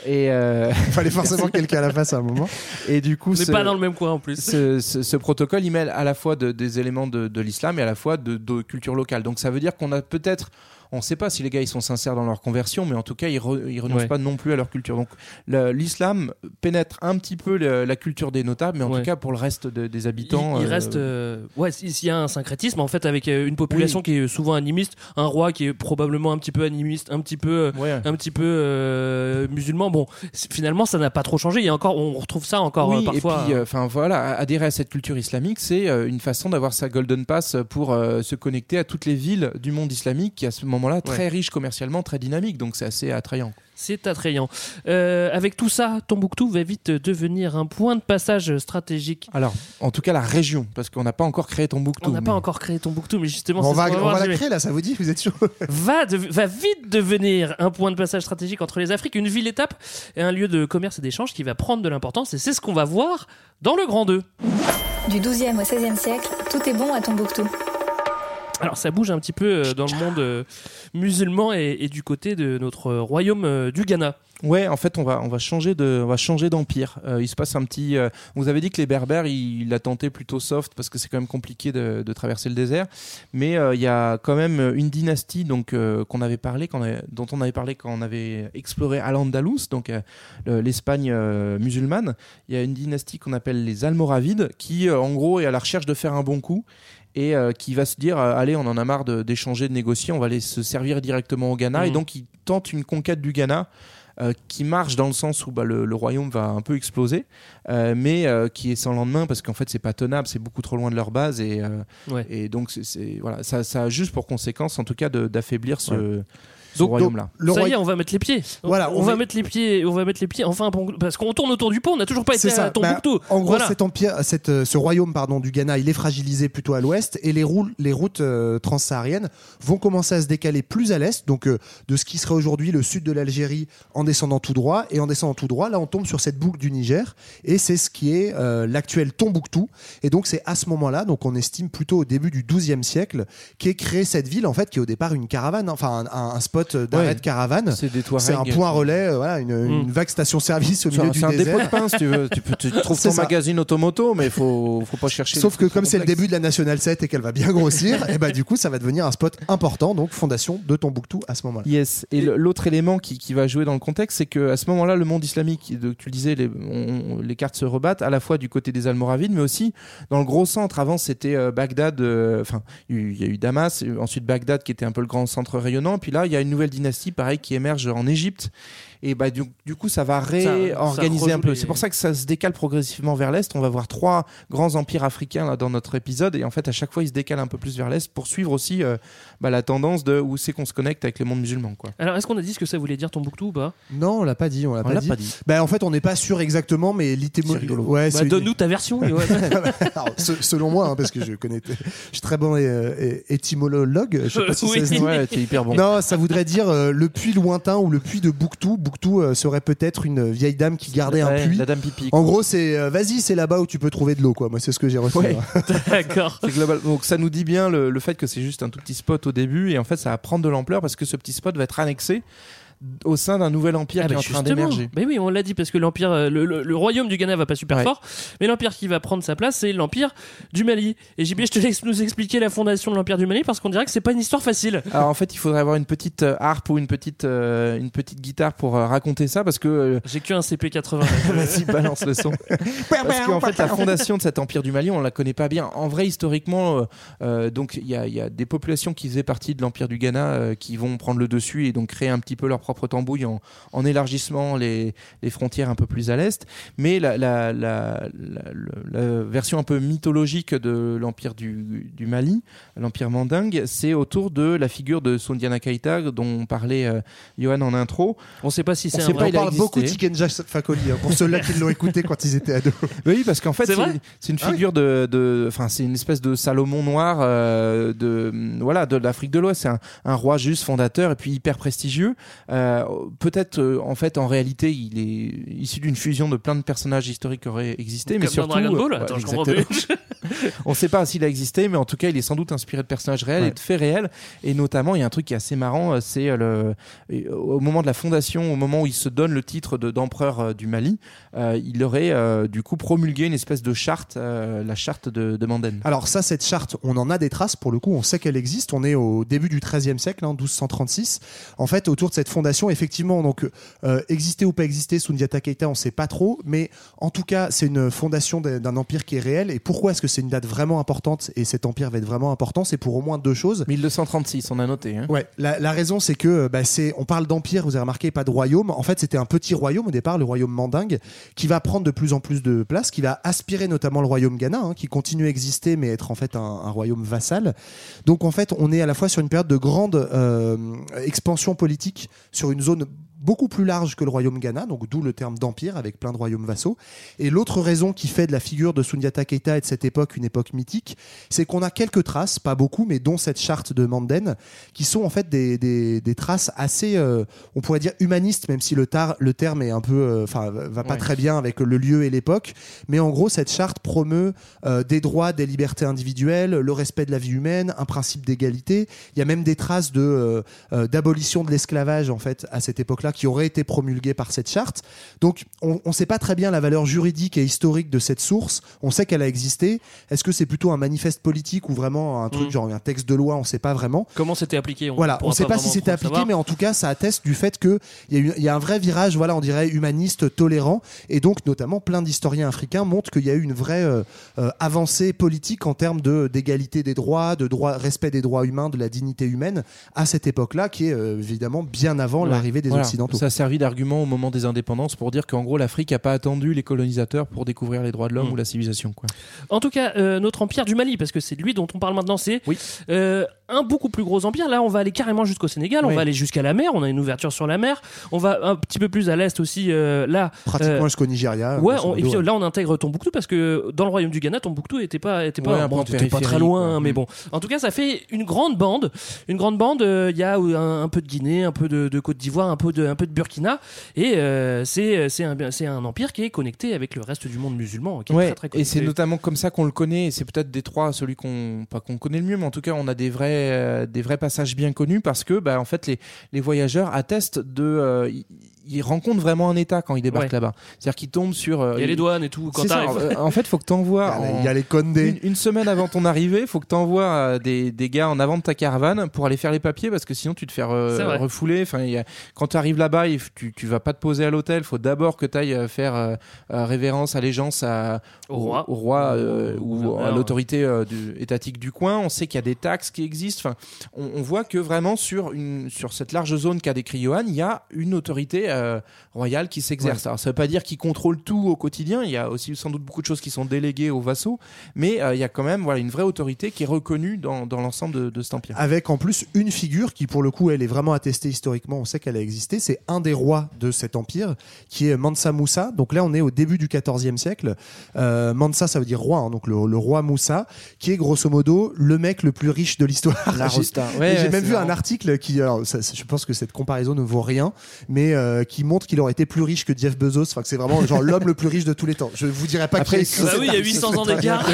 S3: Et euh,
S2: Il fallait forcément quelqu'un à la face à un moment.
S3: Et du coup,
S1: On n'est
S3: ce-
S1: pas dans le même coin en plus.
S3: ce, ce- ce protocole, il mêle à la fois de- des éléments de, de l'islam et à la fois de, de culture locale. Donc ça veut dire qu'on a peut-être, on ne sait pas si les gars ils sont sincères dans leur conversion, mais en tout cas ils, re- ils renoncent
S1: Ouais.
S3: pas non plus à leur culture. Donc l'islam pénètre un petit peu le- la culture des notables, mais en
S1: Ouais.
S3: tout cas pour le reste de- des
S1: Il,
S3: habitants,
S1: il
S3: euh,
S1: reste, euh, ouais, s'il y a un syncrétisme en fait avec euh, une population
S3: Oui.
S1: qui est souvent animiste, un roi qui est probablement un petit peu animiste, un petit peu,
S3: Ouais.
S1: un petit peu euh, musulman. Bon, finalement, ça n'a pas trop changé. Il y a encore, on retrouve ça encore
S3: oui,
S1: parfois.
S3: et puis, enfin voilà, adhérer à cette culture islamique, c'est une façon d'avoir sa golden pass pour se connecter à toutes les villes du monde islamique, qui à ce moment-là très
S1: Ouais.
S3: riche commercialement, très dynamique. Donc c'est assez attrayant.
S1: C'est attrayant. Euh, avec tout ça, Tombouctou va vite devenir un point de passage stratégique.
S3: Alors, en tout cas la région, parce qu'on n'a pas encore créé Tombouctou.
S1: On n'a pas
S3: mais-
S1: encore créé Tombouctou, mais justement,
S2: on
S1: c'est
S2: va, on va la créer là, ça vous dit Vous êtes chaud
S1: va, de- va vite devenir un point de passage stratégique entre les Afriques, une ville-étape et un lieu de commerce et d'échange qui va prendre de l'importance. Et c'est ce qu'on va voir dans le Grand 2.
S6: Du 12e au 16e siècle, tout est bon à Tombouctou.
S1: Alors ça bouge un petit peu euh, dans le monde euh, musulman et, et du côté de notre royaume euh, du Ghana.
S3: Ouais, en fait, on va on va changer de on va changer d'empire. Euh, il se passe un petit. euh, vous avez dit que les Berbères, il, a tenté plutôt soft parce que c'est quand même compliqué de, de traverser le désert. Mais euh, il y a quand même une dynastie donc qu'on avait parlé, qu'on avait- dont on avait parlé quand on avait exploré Al-Andalus, donc le- l'Espagne musulmane. Il y a une dynastie qu'on appelle les Almoravides, qui en gros est à la recherche de faire un bon coup et euh, qui va se dire euh, allez on en a marre d'échanger de négocier on va aller se servir directement au Ghana et donc il tente une conquête du Ghana euh, qui marche dans le sens où bah, le, le royaume va un peu exploser, mais qui est sans lendemain parce qu'en fait c'est pas tenable, c'est beaucoup trop loin de leur base et,
S1: Ouais.
S3: et donc c'est- voilà ça, ça a juste pour conséquence en tout cas d'affaiblir ce,
S2: Ouais.
S3: Ce
S2: Donc-
S3: royaume-là.
S2: Le
S1: ça
S2: roi-
S1: y est, on va mettre les pieds.
S2: Voilà,
S1: on,
S2: on
S1: va
S2: est-
S1: mettre les pieds, on va mettre les pieds. Enfin, parce qu'on tourne autour du pot. On n'a toujours pas été
S2: ça.
S1: à Tombouctou.
S2: Bah, en gros,
S1: Voilà.
S2: cet empire, cette, euh, ce royaume pardon du Ghana, il est fragilisé plutôt à l'ouest et les, routes- les routes euh, transsahariennes vont commencer à se décaler plus à l'est, donc euh, de ce qui serait aujourd'hui le sud de l'Algérie en descendant tout droit et en descendant tout droit, là on tombe sur cette boucle du Niger et c'est ce qui est euh, l'actuel Tombouctou et donc c'est à ce moment-là, donc on estime plutôt au début du XIIe siècle, qu'est créée cette ville en fait qui est au départ une caravane, enfin un, un spot d'arrêt
S3: Ouais.
S2: de caravane.
S3: C'est des Touaregs.
S2: C'est un point relais, euh, voilà, une, une vague station-service au milieu du
S3: c'est un
S2: désert.
S3: dépôt de pain si tu veux. Tu, peux- tu trouves ton
S2: ça.
S3: magazine automoto, mais il faut, faut pas chercher.
S2: Sauf que comme c'est le début de la Nationale 7 et qu'elle va bien grossir, et bah du coup ça va devenir un spot important, donc fondation de Tombouctou à ce moment-là.
S3: Yes. Et l'autre élément qui, qui va jouer dans le contexte, c'est que à ce moment-là, le monde islamique, tu le disais, les, on- les cartes se rebattent à la fois du côté des Almoravides, mais aussi dans le gros centre. Avant, c'était euh, Bagdad. euh, Enfin, il y a eu- il y a eu Damas, ensuite Bagdad qui était un peu le grand centre rayonnant. Puis là, il y a une nouvelle dynastie, pareil, qui émerge en Égypte. Et bah du, du coup, ça va réorganiser un peu.
S1: les-
S3: C'est pour ça que ça se décale progressivement vers l'est. On va voir trois grands empires africains là, dans notre épisode, et en fait, à chaque fois, ils se décalent un peu plus vers l'est pour suivre aussi euh, bah, la tendance de où c'est qu'on se connecte avec le monde musulman, quoi.
S1: Alors, est-ce qu'on a dit ce que ça voulait dire Tombouctou ou pas?
S2: Non, on l'a pas dit, on l'a pas,
S3: l'a
S2: dit.
S3: pas dit.
S2: Bah en fait on n'est pas sûr exactement, mais
S3: rigolo.
S2: Ouais,
S1: Bah, Donne-nous ta version.
S2: Alors, selon moi, hein, parce que je connais, je suis très bon euh, étymologue. Je sais pas si
S1: Oui.
S2: ça se dit.
S3: Ouais, t'es hyper bon.
S2: Non, ça voudrait dire euh, le puits lointain ou le puits de Bouctou. Bouctou euh, serait peut-être une vieille dame qui gardait un
S3: Ouais,
S2: puits.
S3: La dame pipi.
S2: En gros, c'est euh, vas-y, c'est là-bas où tu peux trouver de l'eau, quoi. Moi, c'est ce que j'ai reçu.
S3: Ouais.
S2: hein.
S1: D'accord.
S3: C'est global. Donc ça nous dit bien le, le fait que c'est juste un tout petit spot au début et en fait ça va prendre de l'ampleur parce que ce petit spot va être annexé au sein d'un nouvel empire
S1: Ah
S3: qui est
S1: bah
S3: en train d'émerger.
S1: Mais oui, on l'a dit parce que l'empire, euh, le, le- le royaume du Ghana va pas super
S3: Ouais.
S1: fort, mais l'empire qui va prendre sa place, c'est l'empire du Mali. Et JB, je te laisse nous expliquer la fondation de l'empire du Mali parce qu'on dirait que c'est pas une histoire facile.
S3: Alors en fait il faudrait avoir une petite euh, harpe ou une petite, euh, une petite guitare pour euh, raconter ça parce que euh,
S1: J'ai que un CP80.
S3: Vas-y, balance le son. Parce qu'en fait, la fondation de cet empire du Mali, on la connaît pas bien. En vrai, historiquement, donc il y a, il y a des populations qui faisaient partie de l'empire du Ghana euh, qui vont prendre le dessus et donc créer un petit peu leur propre tambouille en, en élargissement les, les frontières un peu plus à l'est. Mais la, la, la, la- la version un peu mythologique de l'empire du, du Mali, l'empire mandingue, c'est autour de la figure de Sundiana Keita dont parlait euh, Johan en intro.
S1: On sait pas si c'est un vrai-
S3: pas,
S2: On parle beaucoup de. Tikenja Fakoli, hein, pour ceux-là qui l'ont écouté quand ils étaient ados.
S3: Oui, parce qu'en fait,
S1: C'est vrai
S3: c'est c'est une
S2: Ah oui.
S3: figure de, de, enfin, c'est une espèce de Salomon noir euh, de, voilà, de l'Afrique de l'Ouest. C'est un, un roi juste fondateur et puis hyper prestigieux. Euh, Peut-être, euh, en fait, en réalité, il est issu d'une fusion de plein de personnages historiques qui auraient existé, mais
S1: Comme
S3: surtout,
S1: Dragon Ball
S3: euh,
S1: Attends,
S3: ouais,
S1: je comprends
S3: exactement.
S1: plus.
S3: On ne sait pas s'il a existé, mais en tout cas, il est sans doute inspiré de personnages réels
S2: Ouais.
S3: et de faits réels. Et notamment, il y a un truc qui est assez marrant, euh, c'est euh, le, euh, au moment de la fondation, au moment où il se donne le titre de- d'empereur euh, du Mali, euh, il aurait euh, du coup promulgué une espèce de charte, euh, la charte de, de Manden.
S2: Alors ça, cette charte, on en a des traces pour le coup, on sait qu'elle existe, on est au début du XIIIe siècle, hein, 1236. En fait, autour de cette fondation, effectivement, donc euh, exister ou pas exister, Sundiata Keita, on sait pas trop, mais en tout cas, c'est une fondation d'un empire qui est réel. Et pourquoi est-ce que c'est une date vraiment importante et cet empire va être vraiment important? C'est pour au moins deux choses.
S3: 1236, on a noté. Hein.
S2: Ouais, la, la raison c'est que euh, bah, c'est, on parle d'empire, vous avez remarqué, pas de royaume. En fait, c'était un petit royaume au départ, le royaume mandingue, qui va prendre de plus en plus de place, qui va aspirer notamment le royaume Ghana, hein, qui continue à exister, mais être en fait un, un royaume vassal. Donc en fait, on est à la fois sur une période de grande euh, expansion politique sur une zone beaucoup plus large que le royaume Ghana, donc d'où le terme d'empire avec plein de royaumes vassaux. Et l'autre raison qui fait de la figure de Sundiata Keita et de cette époque une époque mythique, c'est qu'on a quelques traces, pas beaucoup, mais dont cette charte de Manden, qui sont en fait des, des, des traces assez, euh, on pourrait dire humanistes, même si le, tar, le terme est un peu, euh, enfin, va pas
S3: Ouais.
S2: très bien avec le lieu et l'époque. Mais en gros, cette charte promeut euh, des droits, des libertés individuelles, le respect de la vie humaine, un principe d'égalité. Il y a même des traces de d'abolition de l'esclavage en fait à cette époque-là qui auraient été promulguées par cette charte. Donc, on ne sait pas très bien la valeur juridique et historique de cette source. On sait qu'elle a existé. Est-ce que c'est plutôt un manifeste politique ou vraiment un truc
S1: Mm.
S2: genre un texte de loi? On ne sait pas vraiment.
S1: Comment c'était appliqué?
S2: Voilà, on ne sait pas, si c'était appliqué,
S1: savoir.
S2: mais en tout cas, ça atteste du fait qu'il y, a eu- il y a un vrai virage, voilà, on dirait humaniste, tolérant, et donc notamment plein d'historiens africains montrent qu'il y a eu une vraie euh, euh, avancée politique en termes de d'égalité des droits, de droit, respect des droits humains, de la dignité humaine à cette époque-là, qui est euh, évidemment bien avant
S3: Ouais.
S2: l'arrivée des
S3: Voilà.
S2: Occidentaux.
S3: Ça a servi d'argument au moment des indépendances pour dire qu'en gros l'Afrique n'a pas attendu les colonisateurs pour découvrir les droits de l'homme
S1: Mm.
S3: ou la civilisation. Quoi.
S1: En tout cas, euh, notre empire du Mali, parce que c'est de lui dont on parle maintenant, c'est euh, un beaucoup plus gros empire. Là, on va aller carrément jusqu'au Sénégal, on va aller jusqu'à la mer, on a une ouverture sur la mer. On va un petit peu plus à l'est aussi. euh, là,
S2: Pratiquement
S1: euh,
S2: jusqu'au Nigeria.
S1: Ouais, on- et puis là on intègre Tombouctou parce que dans le royaume du Ghana, Tombouctou était pas, était pas,
S3: Ouais,
S1: bon,
S3: en
S1: t'étais pas très loin,
S3: quoi.
S1: mais
S3: Mm.
S1: bon. En tout cas, ça fait une grande bande, une grande bande. euh, Il y a un, un peu de Guinée, un peu de, de Côte d'Ivoire, un peu de, un peu de Burkina, et c'est, c'est un, un empire qui est connecté avec le reste du monde musulman, qui est
S3: Ouais,
S1: très très
S3: et
S1: connecté.
S3: c'est notamment comme ça qu'on le connaît. Et c'est peut-être des trois celui qu'on pas qu'on connaît le mieux, mais en tout cas on a des vrais euh, des vrais passages bien connus parce que bah en fait les les voyageurs attestent de euh, ils- rencontrent vraiment un état quand ils débarquent
S1: Ouais.
S3: là-bas. C'est-à-dire qu'ils tombent sur euh,
S1: Il y a les douanes et tout quand
S3: ça. En fait, faut que t'envoies.
S2: Il y a les-
S3: en-
S2: il y a les Condé.
S3: Une, une semaine avant ton arrivée, faut que t'envoies euh, des, des gars en avant de ta caravane pour aller faire les papiers parce que sinon tu te fais euh, refouler. Enfin, y a- quand tu arrives là-bas, tu, tu vas pas te poser à l'hôtel. Faut d'abord que tu ailles faire euh, euh, révérence, allégeance à,
S1: Au roi.
S3: au roi, euh,
S1: Au
S3: ou à l'autorité euh, étatique du coin. On sait qu'il y a des taxes qui existent. Enfin, on, on voit que vraiment sur une sur cette large zone qu'a décrit Johan, il y a une autorité euh, royale qui s'exerce. Alors ça veut pas dire qu'il contrôle tout au quotidien. Il y a aussi sans doute beaucoup de choses qui sont déléguées aux vassaux, mais euh, il y a quand même voilà une vraie autorité qui est reconnue dans, dans l'ensemble de, de cet empire.
S2: Avec en plus une figure qui, pour le coup, elle est vraiment attestée historiquement. On sait qu'elle a existé. C'est un des rois de cet empire, qui est Mansa Moussa. Donc là, on est au début du XIVe siècle. Euh, Mansa, ça veut dire roi. hein. donc le, le roi Moussa, qui est grosso modo le mec le plus riche de l'histoire.
S3: La
S2: J'ai-
S3: Rosta.
S2: et
S3: Ouais,
S2: J'ai
S3: ouais,
S2: même vu un article qui, alors, ça- je pense que cette comparaison ne vaut rien, mais euh, qui montre qu'il aurait été plus riche que Jeff Bezos. Enfin, que c'est vraiment genre l'homme le plus riche de tous les temps. Je vous dirai pas
S3: Après,
S2: qui
S1: Bah oui, il y a 800 ans d'écart.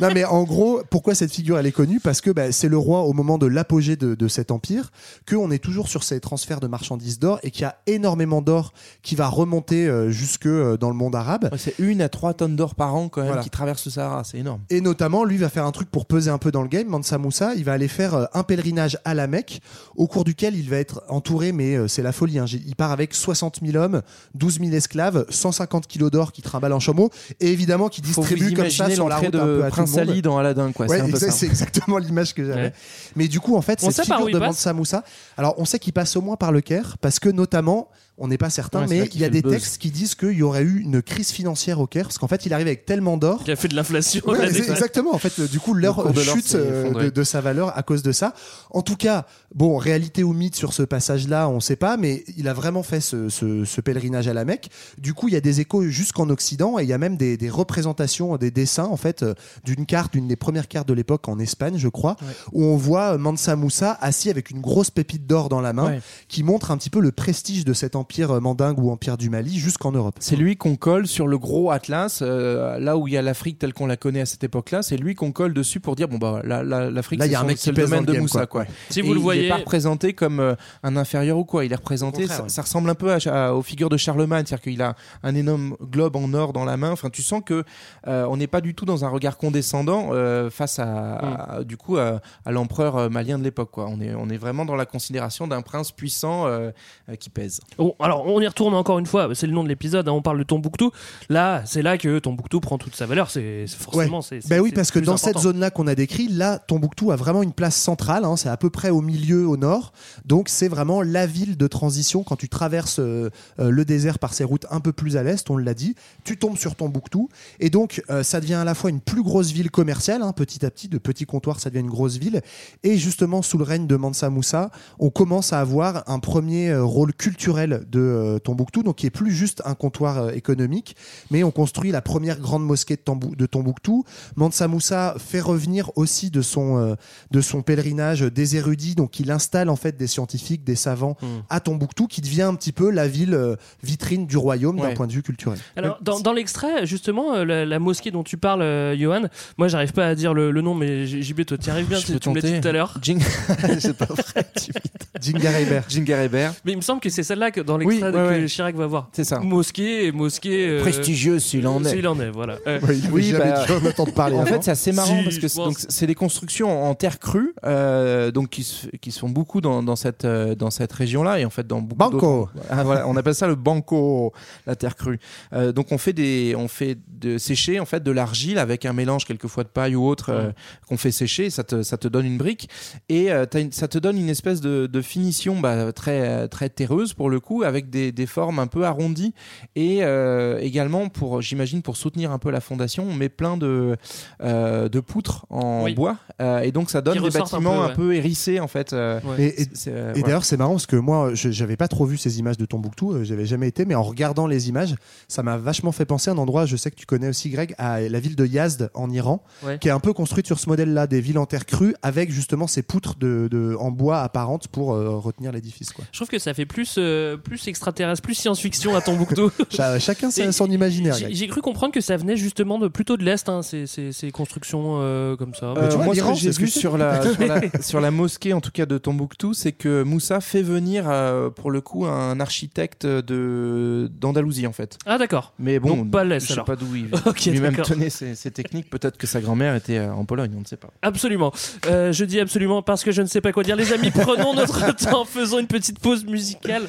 S2: non mais en gros, pourquoi cette figure elle est connue? Parce que bah, c'est le roi au moment de l'apogée de, de cet empire, que on est toujours sur ces transferts de marchandises d'or et qu'il y a énormément d'or qui va remonter euh, jusque euh, dans le monde arabe.
S3: Ouais, c'est une à trois tonnes d'or par an quand même
S2: Voilà.
S3: qui traverse le Sahara. C'est énorme.
S2: Et notamment, lui va faire un truc pour peser un peu dans le game, Mansa Moussa. Il va aller faire euh, un pèlerinage à la Mecque, au cours duquel il va être entouré, mais euh, c'est la folie. hein. Il part avec 60 000 hommes, 12 000 esclaves, 150 kilos d'or qui trimballe en chameau, et évidemment qui distribue comme ça sur la route un
S3: de
S2: peu à tout
S3: Prince
S2: le monde.
S3: Ali dans Aladdin, quoi.
S2: Ouais,
S3: c'est un
S2: c'est exactement l'image que j'avais.
S1: Ouais.
S2: Mais du coup, en fait,
S1: On
S2: cette
S1: sait par
S2: figure de Mansa Moussa, alors on sait qu'il passe au moins par le Caire, parce que notamment, on n'est pas certain,
S3: Ouais,
S2: mais il y a des textes qui disent qu'il y aurait eu une crise financière au Caire, parce qu'en fait, il arrive avec tellement d'or.
S1: Qui a fait de l'inflation.
S2: Ouais, exactement. En fait, du coup,
S3: Le l'or
S2: chute euh, de, de sa valeur à cause de ça. En tout cas, bon, réalité ou mythe sur ce passage-là, on ne sait pas, mais il a vraiment fait ce, ce- ce pèlerinage à la Mecque. Du coup, il y a des échos jusqu'en Occident et il y a même des, des représentations, des dessins, en fait, euh, d'une carte, d'une des premières cartes de l'époque en Espagne, je crois, où on voit euh, Mansa Moussa assis avec une grosse pépite d'or dans la main, qui montre un petit peu le prestige de cet empire euh, mandingue ou empire du Mali jusqu'en Europe.
S3: C'est lui qu'on colle sur le gros atlas, euh, là où il y a l'Afrique telle qu'on la connaît à cette époque-là. C'est lui qu'on colle dessus pour dire bon bah la- la- l'Afrique
S2: Là, il y
S3: c'est
S2: a un
S3: son-
S2: mec qui
S3: c'est le domaine
S2: le
S3: de
S2: game,
S3: Moussa
S2: quoi.
S3: quoi.
S1: Si
S3: Et
S1: vous le
S3: il
S1: voyez.
S3: n'est pas représenté comme euh, un inférieur ou quoi. Il est représenté, ça,
S2: ouais.
S3: ça ressemble un peu à, à- aux figures de Charlemagne, c'est-à-dire qu'il a un énorme globe en or dans la main. Enfin, tu sens que euh, on n'est pas du tout dans un regard condescendant euh, face à, à- du coup à, à l'empereur malien de l'époque. Quoi. On est on est vraiment dans la considération d'un prince puissant euh, euh, qui pèse.
S1: Bon, alors on y retourne encore une fois, c'est le nom de l'épisode, hein, on parle de Tombouctou. Là, c'est là que Tombouctou prend toute sa valeur, c'est forcément. c'est-
S2: Ben oui, parce que dans cette zone-là qu'on a décrit, là, Tombouctou a vraiment une place centrale. hein, c'est à peu près au milieu, au nord. Donc, c'est vraiment la ville de transition quand tu traverses euh, euh, le désert par ces routes un peu plus à l'est. On l'a dit. Tu tombes sur Tombouctou, et donc euh, ça devient à la fois une plus grosse ville commerciale, hein, petit à petit, de petit comptoir, ça devient une grosse ville. Et justement, sous le règne de Mansa Moussa, on commence à avoir un premier rôle culturel de euh, Tombouctou, donc qui est plus juste un comptoir euh, économique, mais on construit la première grande mosquée de, Tambou- de Tombouctou. Mansa Moussa fait revenir aussi de son, euh, de son pèlerinage des érudits, donc il installe en fait des scientifiques, des savants
S1: Hmm.
S2: à Tombouctou, qui devient un petit peu la ville euh, vitrine du royaume d'un point de vue culturel.
S1: Alors, dans, dans l'extrait, justement, euh, la, la mosquée dont tu parles, euh, Johan, moi j'arrive pas à dire le, le nom, mais JB, toi, tu arrives bien, tu, tu me l'as dit
S3: tenter.
S1: tout à l'heure.
S3: Jing... c'est pas vrai. tu
S2: Jingar Hébert.
S3: Jinger Hébert.
S1: Mais il me semble que c'est celle-là que dans l'extrait
S3: Oui,
S1: de-
S3: ouais,
S1: que
S3: ouais.
S1: Chirac va voir.
S3: C'est ça.
S1: Mosquée, mosquée. euh,
S3: Prestigieux s'il en est.
S1: S'il en est, voilà. Euh,
S2: Oui, il
S3: Oui, bah,
S2: entendre parler
S3: En fait, c'est assez marrant
S1: Si,
S3: parce que c'est-
S1: pense.
S3: donc, c'est des constructions en terre crue, euh, donc qui se, qui se font beaucoup dans, dans cette euh, dans cette région-là et en fait dans beaucoup
S2: Banco.
S3: Ah, voilà, on appelle ça le banco, la terre crue. Euh, donc on fait des on fait de sécher en fait de l'argile avec un mélange quelquefois de paille ou autre euh, qu'on fait sécher, ça te ça te donne une brique et euh, une- ça te donne une espèce de, de finition bah, très très terreuse pour le coup avec des, des formes un peu arrondies et euh, également pour j'imagine pour soutenir un peu la fondation on met plein de euh, de poutres en
S1: Oui.
S3: bois euh, et donc ça donne
S1: Qui
S3: des
S1: un
S3: bâtiments un
S1: peu,
S3: peu,
S1: ouais.
S3: hérissés en fait euh,
S1: Ouais.
S2: Et-
S3: euh,
S2: d'ailleurs, c'est marrant parce que moi, je j'avais pas trop vu ces images de Tombouctou, euh, j'avais jamais été, mais en regardant les images, ça m'a vachement fait penser à un endroit, je sais que tu connais aussi, Greg, à la ville de Yazd en Iran,
S1: Ouais.
S2: qui est un peu construite sur ce modèle-là, des villes en terre crue, avec justement ces poutres de, de- en bois apparentes pour euh, retenir l'édifice. quoi.
S1: Je trouve que ça fait plus, euh, plus extraterrestre, plus science-fiction à Tombouctou.
S2: Cha- chacun
S1: Et-
S2: son imaginaire.
S1: J'ai cru comprendre que ça venait justement de plutôt de l'Est, hein, ces, ces- ces constructions euh, comme ça.
S3: Euh,
S2: tu vois,
S3: moi, ce que j'ai vu sur la, sur, la, sur la mosquée, en tout cas de Tombouctou, c'est que Moussa fait venir, euh, pour le coup, un architecte de d'Andalousie, en fait.
S1: Ah d'accord.
S3: Mais bon,
S1: Donc, pas l'Est,
S3: je sais
S1: alors.
S3: pas d'où il
S1: Ok,
S3: lui-même tenait ces, ces techniques. Peut-être que sa grand-mère était euh, en Pologne, on ne sait pas.
S1: Absolument. Euh, je dis absolument parce que je ne sais pas quoi dire. Les amis, prenons notre temps, faisons une petite pause musicale,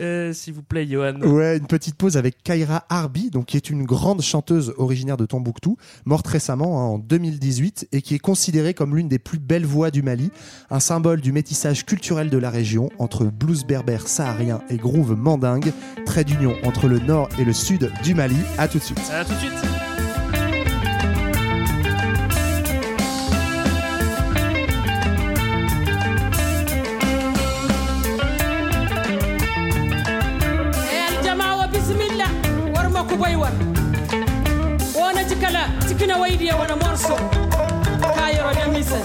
S1: Euh, s'il vous plaît, Johan.
S2: Ouais, une petite pause avec Kaira Harbi, donc qui est une grande chanteuse originaire de Tombouctou, morte récemment hein, en 2018 et qui est considérée comme l'une des plus belles voix du Mali, un symbole du métissage culturel de la région entre blues berbère saharien et groove mandingue, trait d'union entre le nord et le sud du Mali. À tout de suite.
S1: À tout de suite.
S7: Tikina waydiya wona morso kayoroɓe misa.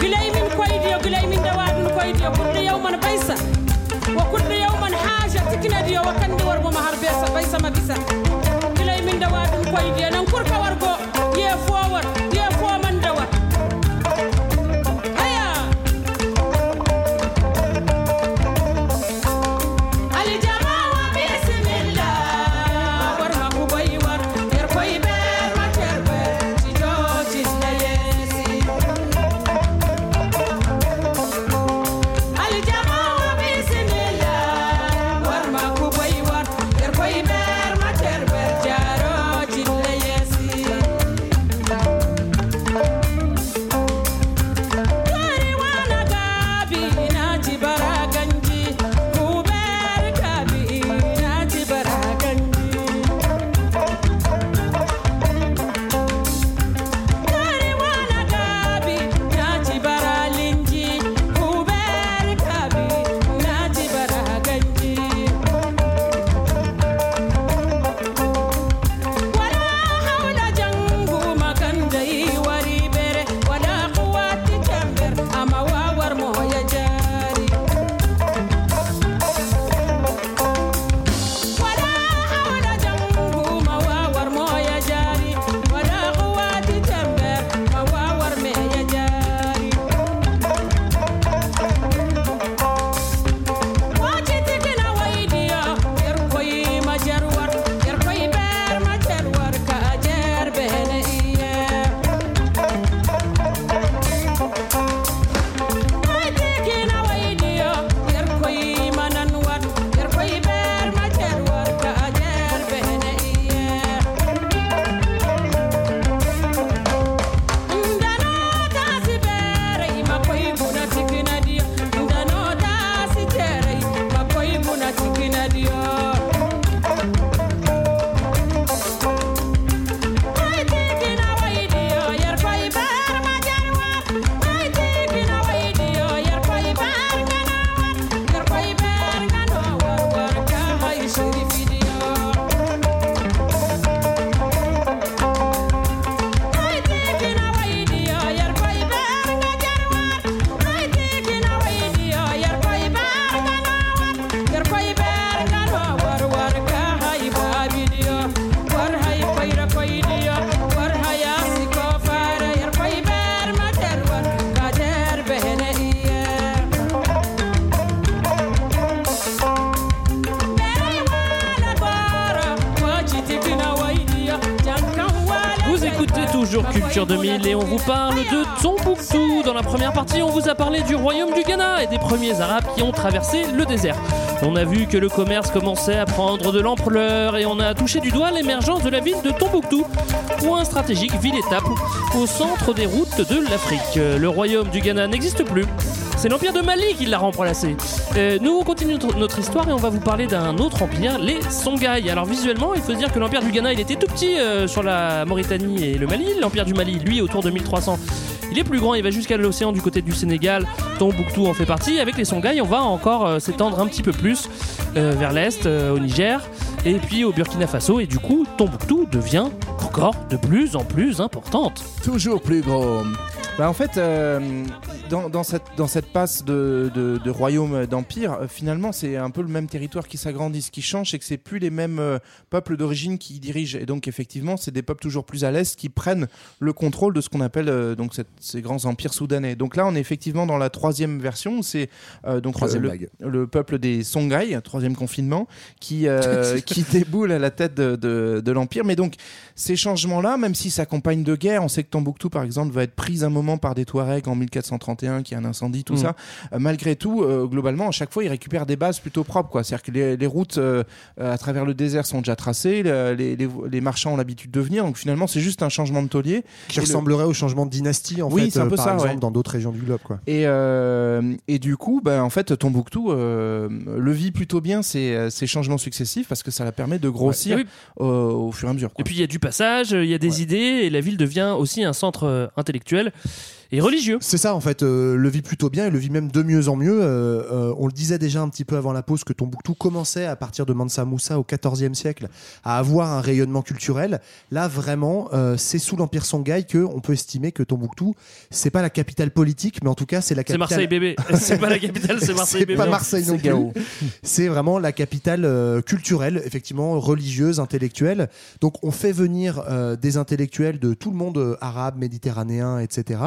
S7: Gilay min koydiyo gilay min dawaɗum koydiyo kuɗɗo yawman baysa wo kuɗɗo yawman haaja tikinadiyo wo kandi warmoma har besa baysama bisa gilay min dawaɗum koydiyo nan kurka wargo
S1: Tombouctou. Dans la première partie, on vous a parlé du royaume du Ghana et des premiers Arabes qui ont traversé le désert. On a vu que le commerce commençait à prendre de l'ampleur et on a touché du doigt l'émergence de la ville de Tombouctou, point stratégique, ville-étape, au centre des routes de l'Afrique. Le royaume du Ghana n'existe plus. C'est l'empire de Mali qui l'a remplacé. Euh, nous on continue notre- histoire et on va vous parler d'un autre empire, les Songhai. Alors visuellement, il faut dire que l'empire du Ghana, il était tout petit euh, sur la Mauritanie et le Mali. L'empire du Mali, lui, autour de 1300. Il est plus grand, il va jusqu'à l'océan du côté du Sénégal. Tombouctou en fait partie. Avec les Songhai, on va encore euh, s'étendre un petit peu plus euh, vers l'est, euh, au Niger, et puis au Burkina Faso. Et du coup, Tombouctou devient encore de plus en plus importante.
S3: Toujours plus gros. Bah, en fait, euh, dans, dans cette, dans cette passe de, de, de royaume d'empire, euh, finalement, c'est un peu le même territoire qui s'agrandit. Ce qui change, c'est que c'est plus les mêmes euh, peuples d'origine qui y dirigent. Et donc, effectivement, c'est des peuples toujours plus à l'est qui prennent le contrôle de ce qu'on appelle euh, donc cette- ces grands empires soudanais. Donc là, on est effectivement dans la troisième version. C'est euh, donc
S2: Troisième
S3: le,
S2: vague.
S3: le peuple des Songhai, troisième confinement, qui, qui déboule à la tête de, de, de l'empire. Mais donc, ces changements-là, même s'ils s'accompagnent de guerres, on sait que Tombouctou, par exemple, va être prise un moment par des Touaregs en 1431, qui a un incendie, tout
S1: Mm.
S3: ça. Euh, malgré tout, euh, globalement, à chaque fois, ils récupèrent des bases plutôt propres. quoi. C'est-à-dire que les, les routes euh, à travers le désert sont déjà tracées, le- les, les- les marchands ont l'habitude de venir. Donc finalement, c'est juste un changement de taulier.
S2: Qui
S3: Et le-
S2: ressemblerait au changement de dynastie, en
S3: Oui,
S2: fait,
S3: c'est un
S2: euh,
S3: peu
S2: par
S3: ça,
S2: exemple,
S3: ouais.
S2: dans d'autres régions du globe. Quoi.
S3: Et, euh, et du coup, bah, en fait, Tombouctou euh, le vit plutôt bien ces, ces changements successifs parce que ça la permet de grossir
S1: Ouais.
S3: au, au fur et à mesure. quoi.
S1: Et puis il y a du passage, il y a des idées, et la ville devient aussi un centre euh, intellectuel et religieux.
S2: C'est ça en fait, euh, le vit plutôt bien et le vit même de mieux en mieux. Euh, euh, on le disait déjà un petit peu avant la pause que Tombouctou commençait à partir de Mansa Moussa au XIVe siècle à avoir un rayonnement culturel. Là vraiment, euh, c'est sous l'empire Songhai que on peut estimer que Tombouctou, c'est pas la capitale politique, mais en tout cas c'est la
S1: C'est
S2: capitale.
S1: Marseille bébé. C'est pas la capitale, c'est Marseille
S2: C'est
S1: bébé.
S2: pas Marseille non
S3: C'est
S2: plus. C'est vraiment la capitale euh, culturelle, effectivement religieuse, intellectuelle. Donc on fait venir euh, des intellectuels de tout le monde euh, arabe, méditerranéen, etc.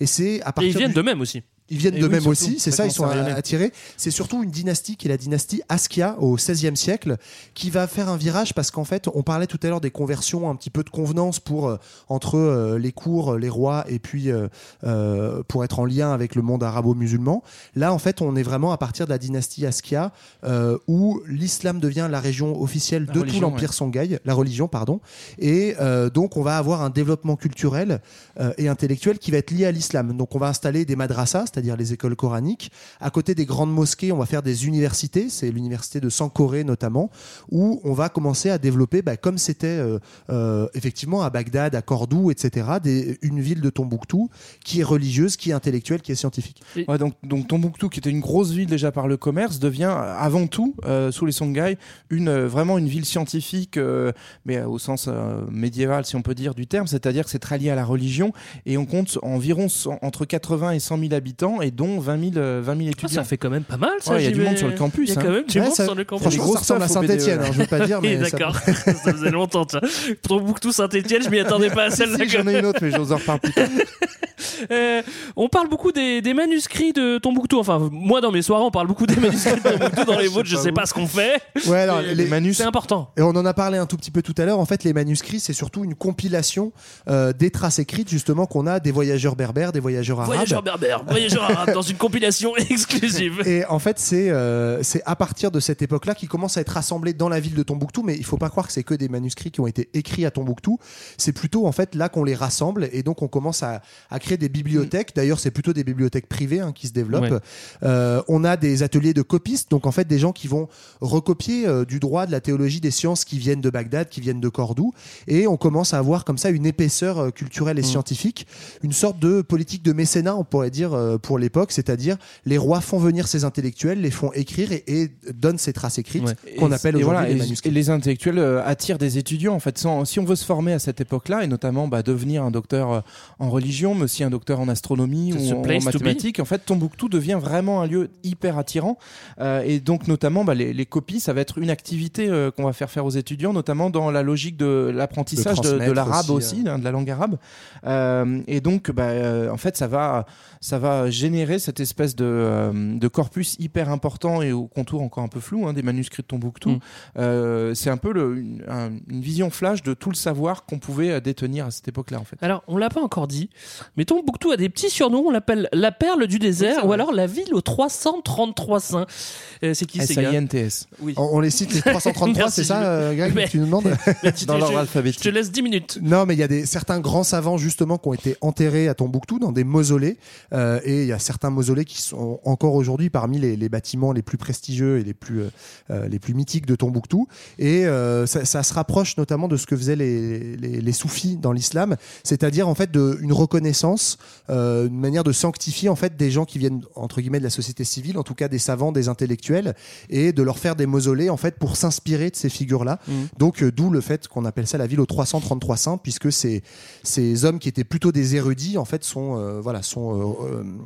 S2: Et c'est à
S1: Et
S2: partir
S1: ils viennent
S2: du-
S1: de même aussi.
S2: Ils viennent de
S3: oui,
S2: même aussi, c'est
S3: ça
S2: ils sont attirés. C'est surtout une dynastie qui est la dynastie Askia au XVIe siècle, qui va faire un virage parce qu'en fait, on parlait tout à l'heure des conversions, un petit peu de convenance pour euh, entre euh, les cours, les rois, et puis euh, pour être en lien avec le monde arabo-musulman. Là, en fait, on est vraiment à partir de la dynastie Askia, où l'islam devient la région officielle
S3: La
S2: de
S3: religion,
S2: tout l'empire
S3: ouais.
S2: Songhai, la religion, pardon. Et donc, on va avoir un développement culturel et intellectuel qui va être lié à l'islam. Donc, on va installer des madrasas, c'est-à-dire les écoles coraniques. À côté des grandes mosquées, on va faire des universités. C'est l'université de Sankoré notamment, où on va commencer à développer, bah, comme c'était euh, euh, effectivement à Bagdad, à Cordoue, etc., des, une ville de Tombouctou qui est religieuse, qui est intellectuelle, qui est scientifique.
S3: Ouais, donc, donc Tombouctou, qui était une grosse ville déjà par le commerce, devient avant tout, euh, sous les Songhai, une, vraiment une ville scientifique, euh, mais euh, au sens euh, médiéval, si on peut dire, du terme, c'est-à-dire que c'est très lié à la religion, et on compte environ 100 entre 80 et 100 000 habitants, et dont 20 000, euh, 20 000
S1: Ah,
S3: étudiants.
S1: ça fait quand même pas mal ça.
S3: Ouais, il y a du monde sur le campus,
S1: Il y a
S3: hein.
S1: quand même du monde
S2: ça-
S1: sur le campus.
S2: Franchement,
S3: Grosse
S2: ça ressemble à Saint-Etienne,
S3: BDE.
S2: hein, je veux pas dire, mais ça-
S1: d'accord, ça faisait longtemps. tiens. Tombouctou, Saint-Etienne, je m'y attendais pas à celle-là.
S3: Si, J'en ai une autre, mais je vous en reparle plus tard.
S1: Euh, on parle beaucoup des, des manuscrits de Tombouctou. Enfin, moi dans mes soirées, on parle beaucoup des manuscrits de Tombouctou. Dans les vôtres, je sais pas ce qu'on fait.
S2: Ouais, alors, les-
S3: manus,
S1: C'est important.
S2: Et on en a parlé un tout petit peu tout à l'heure. En fait, les manuscrits, c'est surtout une compilation euh, des traces écrites, justement, qu'on a des voyageurs berbères, des voyageurs arabes.
S1: Voyageurs berbères, voyageurs arabes dans une compilation exclusive.
S2: Et en fait, c'est euh, c'est à partir de cette époque-là qu'ils commencent à être rassemblés dans la ville de Tombouctou. Mais il faut pas croire que c'est que des manuscrits qui ont été écrits à Tombouctou. C'est plutôt en fait là qu'on les rassemble et donc on commence à, à créer des bibliothèques. D'ailleurs, c'est plutôt des bibliothèques privées hein, qui se développent.
S1: Ouais.
S2: Euh, on a des ateliers de copistes, donc en fait des gens qui vont recopier euh, du droit, de la théologie, des sciences qui viennent de Bagdad, qui viennent de Cordoue, et on commence à avoir comme ça une épaisseur euh, culturelle et scientifique, une sorte de politique de mécénat, on pourrait dire pour l'époque, c'est-à-dire les rois font venir ces intellectuels, les font écrire et, et donnent ces traces écrites
S1: Ouais.
S2: qu'on appelle
S3: et
S2: aujourd'hui
S3: voilà,
S2: les manuscrits.
S3: Et les intellectuels euh, attirent des étudiants. En fait, Sans- si on veut se former à cette époque-là, et notamment bah, devenir un docteur euh, en religion, mais aussi un docteur en astronomie ou en, en mathématiques, en fait, Tombouctou devient vraiment un lieu hyper attirant. Euh, et donc, notamment, bah, les, les copies, ça va être une activité euh, qu'on va faire faire aux étudiants, notamment dans la logique de l'apprentissage
S2: De
S3: l'arabe
S2: aussi,
S3: aussi, hein, de la langue arabe. Euh, et donc, bah, euh, en fait, ça va, ça va généré cette espèce de, euh, de corpus hyper important et au contour encore un peu flou hein, des manuscrits de Tombouctou.
S1: Mm.
S3: Euh, c'est un peu le- une, un- une vision flash de tout le savoir qu'on pouvait euh, détenir à cette époque-là en fait.
S1: Alors, on l'a pas encore dit, mais Tombouctou a des petits surnoms. On l'appelle la perle du désert ou alors la ville aux 333 saints. Euh, c'est qui ces gars
S3: S-I-N-T-S.
S1: Oui.
S2: On, on les cite les 333,
S1: Merci,
S2: c'est ça, euh, Greg,
S1: Mais-
S2: que tu nous demandes
S3: Dans
S1: je-
S3: l'ordre
S1: je-
S3: alphabétique.
S1: Je te laisse 10 minutes.
S2: Non, mais il y a des, certains grands savants justement qui ont été enterrés à Tombouctou dans des mausolées. Euh, et il y a certains mausolées qui sont encore aujourd'hui parmi les, les bâtiments les plus prestigieux et les plus, euh, euh, les plus mythiques de Tombouctou. Et euh, ça, ça se rapproche notamment de ce que faisaient les, les, les soufis dans l'islam, c'est-à-dire en fait de, une reconnaissance, euh, une manière de sanctifier en fait des gens qui viennent entre guillemets de la société civile, en tout cas des savants, des intellectuels, et de leur faire des mausolées en fait pour s'inspirer de ces figures-là.
S1: Mhm.
S2: Donc d'où le fait qu'on appelle ça la ville aux 333 saints, puisque ces, ces hommes qui étaient plutôt des érudits en fait sont voilà sont,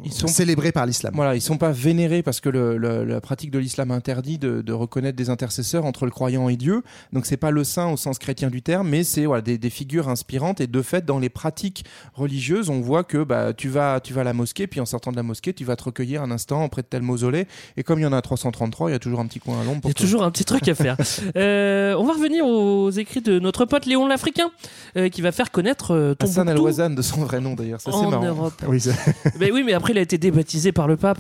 S3: Ils sont-
S2: célébrés par l'islam.
S3: Voilà, ils sont pas vénérés parce que le- le- la pratique de l'islam interdit de, de reconnaître des intercesseurs entre le croyant et Dieu. Donc c'est pas le saint au sens chrétien du terme, mais c'est voilà, des, des figures inspirantes. Et de fait, dans les pratiques religieuses, on voit que bah, tu vas tu vas à la mosquée, puis en sortant de la mosquée, tu vas te recueillir un instant auprès de tel mausolée. Et comme il y en a 333, il y a toujours un petit coin à l'ombre.
S1: Il y a
S3: toi.
S1: toujours un petit truc à faire. Euh, on va revenir aux écrits de notre pote Léon l'Africain, euh, qui va faire connaître euh,
S3: Hassan Al-Wazan de son vrai nom d'ailleurs, ça c'est
S1: en
S3: marrant.
S1: Europe.
S2: Oui, c'est-
S1: mais oui, mais après a été débaptisé par le pape.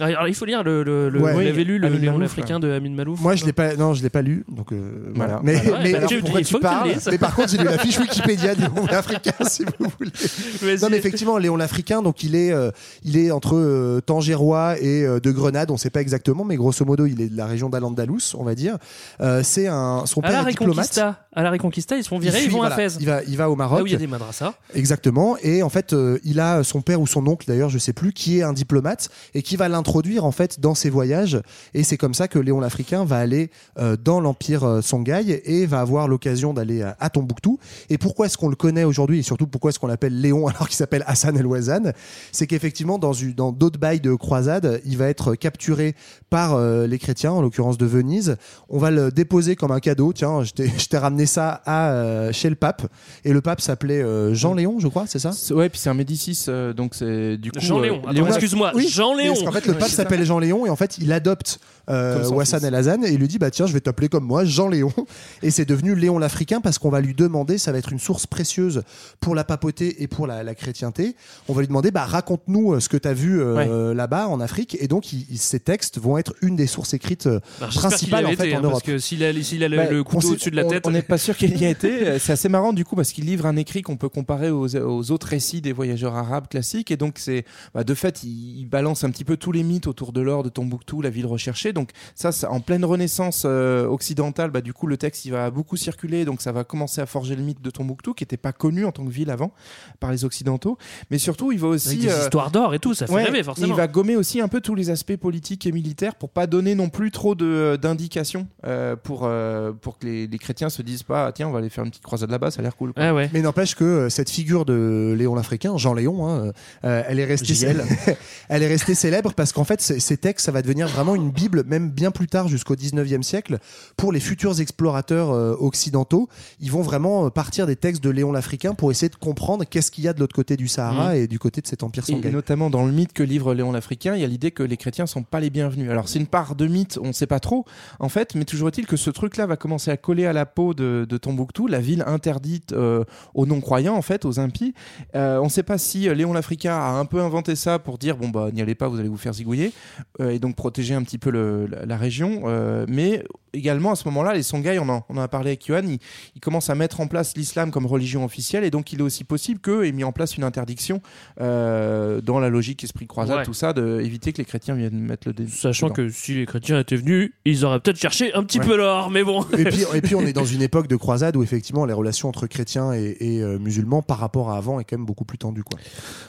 S1: Alors il faut lire le, le, le-
S2: Ouais.
S1: vous l'avez lu le
S3: Amin
S1: Léon
S3: Malouf,
S1: l'Africain de Amin Malouf.
S2: Moi, je l'ai pas, non, je l'ai pas lu, donc euh, voilà.
S3: Voilà.
S2: Mais,
S1: Bah
S2: mais alors,
S1: tu-
S2: pourquoi tu parles. Mais par contre, j'ai lu la fiche Wikipédia du Léon l'Africain, si vous voulez. Non, mais effectivement, Léon l'Africain, donc il est, euh, il est entre euh, Tangérois et euh, de Grenade, on sait pas exactement, mais grosso modo, il est de la région d'Al-Andalus, on va dire. Euh, c'est un, son
S1: à la
S2: père est diplomate.
S1: Reconquista, à la Reconquista, ils se font virer,
S2: Il
S1: ils vont à. Fès.
S2: Il va, il va au Maroc.
S1: Là où il y a des madrasas.
S2: Exactement. Et en fait, euh, il a son père ou son oncle, d'ailleurs, je sais plus, qui est un diplomate et qui va l'introduire en fait dans ses voyages. Et c'est comme ça que Léon l'Africain va aller euh, dans l'empire euh, Songhai et va avoir l'occasion d'aller à, à Tombouctou. Et pourquoi est-ce qu'on le connaît aujourd'hui et surtout pourquoi est-ce qu'on l'appelle Léon alors qu'il s'appelle Hassan El Ouazan C'est qu'effectivement, dans, dans d'autres bails de croisade, il va être capturé par euh, les chrétiens, en l'occurrence de Venise. On va le déposer comme un cadeau. Tiens, je t'ai ramené ça à, euh, chez le pape. Et le pape s'appelait euh, Jean Léon, je crois, c'est ça?
S3: Ouais, puis c'est un Médicis, euh, donc c'est du coup.
S1: Jean
S3: euh,
S1: Léon. Excuse-moi,
S2: Oui,
S1: Jean Léon.
S2: Parce qu'en fait, le
S3: Ça.
S2: s'appelle Jean Léon et en fait, il adopte euh, Wassan. El Hazan et il lui dit bah tiens, je vais t'appeler comme moi, Jean Léon. Et c'est devenu Léon l'Africain parce qu'on va lui demander, ça va être une source précieuse pour la papauté et pour la, la chrétienté. On va lui demander bah raconte-nous euh, ce que tu as vu euh, là-bas en Afrique et donc il- il- ces textes vont être une des sources écrites euh, principales en fait
S1: été,
S2: en
S1: hein,
S2: Europe.
S1: Parce que s'il a, a
S3: Bah,
S1: le couteau au-dessus de la tête.
S3: On n'est pas sûr qu'il y ait été. C'est assez marrant du coup parce qu'il livre un écrit qu'on peut comparer aux, aux autres récits des voyageurs arabes classiques. Et donc, c'est bah, de fait, il, il balance un petit peu tous les mythes autour de l'or de Tombouctou, la ville recherchée. Donc, ça, c'est en pleine renaissance euh, occidentale, bah, du coup, le texte il va beaucoup circuler. Donc, ça va commencer à forger le mythe de Tombouctou qui n'était pas connu en tant que ville avant par les Occidentaux. Mais surtout, il va aussi.
S1: Avec des
S3: euh,
S1: histoires d'or et tout, ça fait
S3: Ouais,
S1: rêver forcément.
S3: Il va gommer aussi un peu tous les aspects politiques et militaires pour pas donner non plus trop de d'indications euh, pour euh, pour que les, les chrétiens se disent pas ah, tiens on va aller faire une petite croisade là-bas ça a l'air cool. quoi.
S1: Ah ouais.
S2: Mais n'empêche que euh, cette figure de Léon l'Africain, Jean Léon, hein, euh, elle est restée,
S3: JL.
S2: elle est restée célèbre parce qu'en fait, ces textes, ça va devenir vraiment une bible, même bien plus tard, jusqu'au 19e siècle, pour les futurs explorateurs euh, occidentaux. Ils vont vraiment euh, partir des textes de Léon l'Africain pour essayer de comprendre qu'est-ce qu'il y a de l'autre côté du Sahara
S1: Mhm.
S2: et du côté de cet empire
S3: Et
S2: Songhai.
S3: notamment dans le mythe que livre Léon l'Africain, il y a l'idée que les chrétiens sont pas les bienvenus. Alors c'est une part de mythe, on ne sait pas trop en fait, mais toujours est-il que ce truc-là va commencer à coller à la peau de, de Tombouctou, la ville interdite euh, aux non-croyants en fait, aux impies. Euh, on ne sait pas si Léon l'Africain a un peu inventé ça pour dire bon bah n'y allez pas, vous allez vous faire zigouiller euh, et donc protéger un petit peu le- la, la région. Euh, mais également à ce moment-là, les Songhai, on en, on en a parlé avec Yohan, ils, ils commencent à mettre en place l'islam comme religion officielle et donc il est aussi possible qu'eux aient mis en place une interdiction euh, dans la logique esprit de croisade,
S1: Ouais.
S3: tout ça, d'éviter que les chrétiens viennent mettre le dé.
S1: Sachant
S3: dedans.
S1: que si les chrétiens étaient venus, ils auraient peut-être cherché un petit
S3: Ouais.
S1: peu l'or, mais bon.
S2: Et puis, et puis on est dans une époque de croisade où effectivement les relations entre chrétiens et, et, euh, musulmans par rapport à avant est quand même beaucoup plus tendues. Quoi.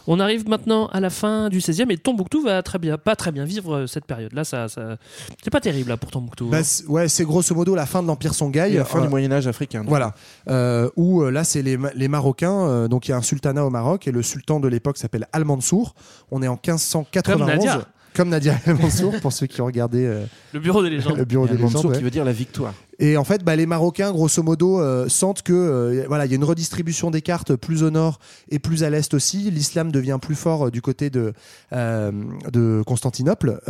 S1: On arrive maintenant à la fin du 16e et Tombouctou va très bien, pas très bien vivre euh, cette période-là. Ça, ça... C'est pas terrible là pour Tombouctou.
S2: Bah,
S1: hein.
S2: ouais, c'est grosso modo la fin de l'empire Songhai.
S3: Et la fin
S2: Euh,
S3: du Moyen Âge africain. donc.
S2: Voilà, euh, où euh, là c'est les, Ma- les Marocains, euh, donc il y a un sultanat au Maroc et le sultan de l'époque s'appelle Al-Mansour. On est en 1591.
S1: Comme Nadia.
S2: Comme Nadia Al-Mansour pour ceux qui ont regardé euh,
S1: Le bureau des légendes.
S2: le bureau des légendes.
S3: Mansour
S2: ouais.
S3: qui veut dire la victoire.
S2: Et en fait, bah, les Marocains, grosso modo, euh, sentent que euh, voilà, il y a une redistribution des cartes plus au nord et plus à l'est aussi. L'islam devient plus fort euh, du côté de de Constantinople,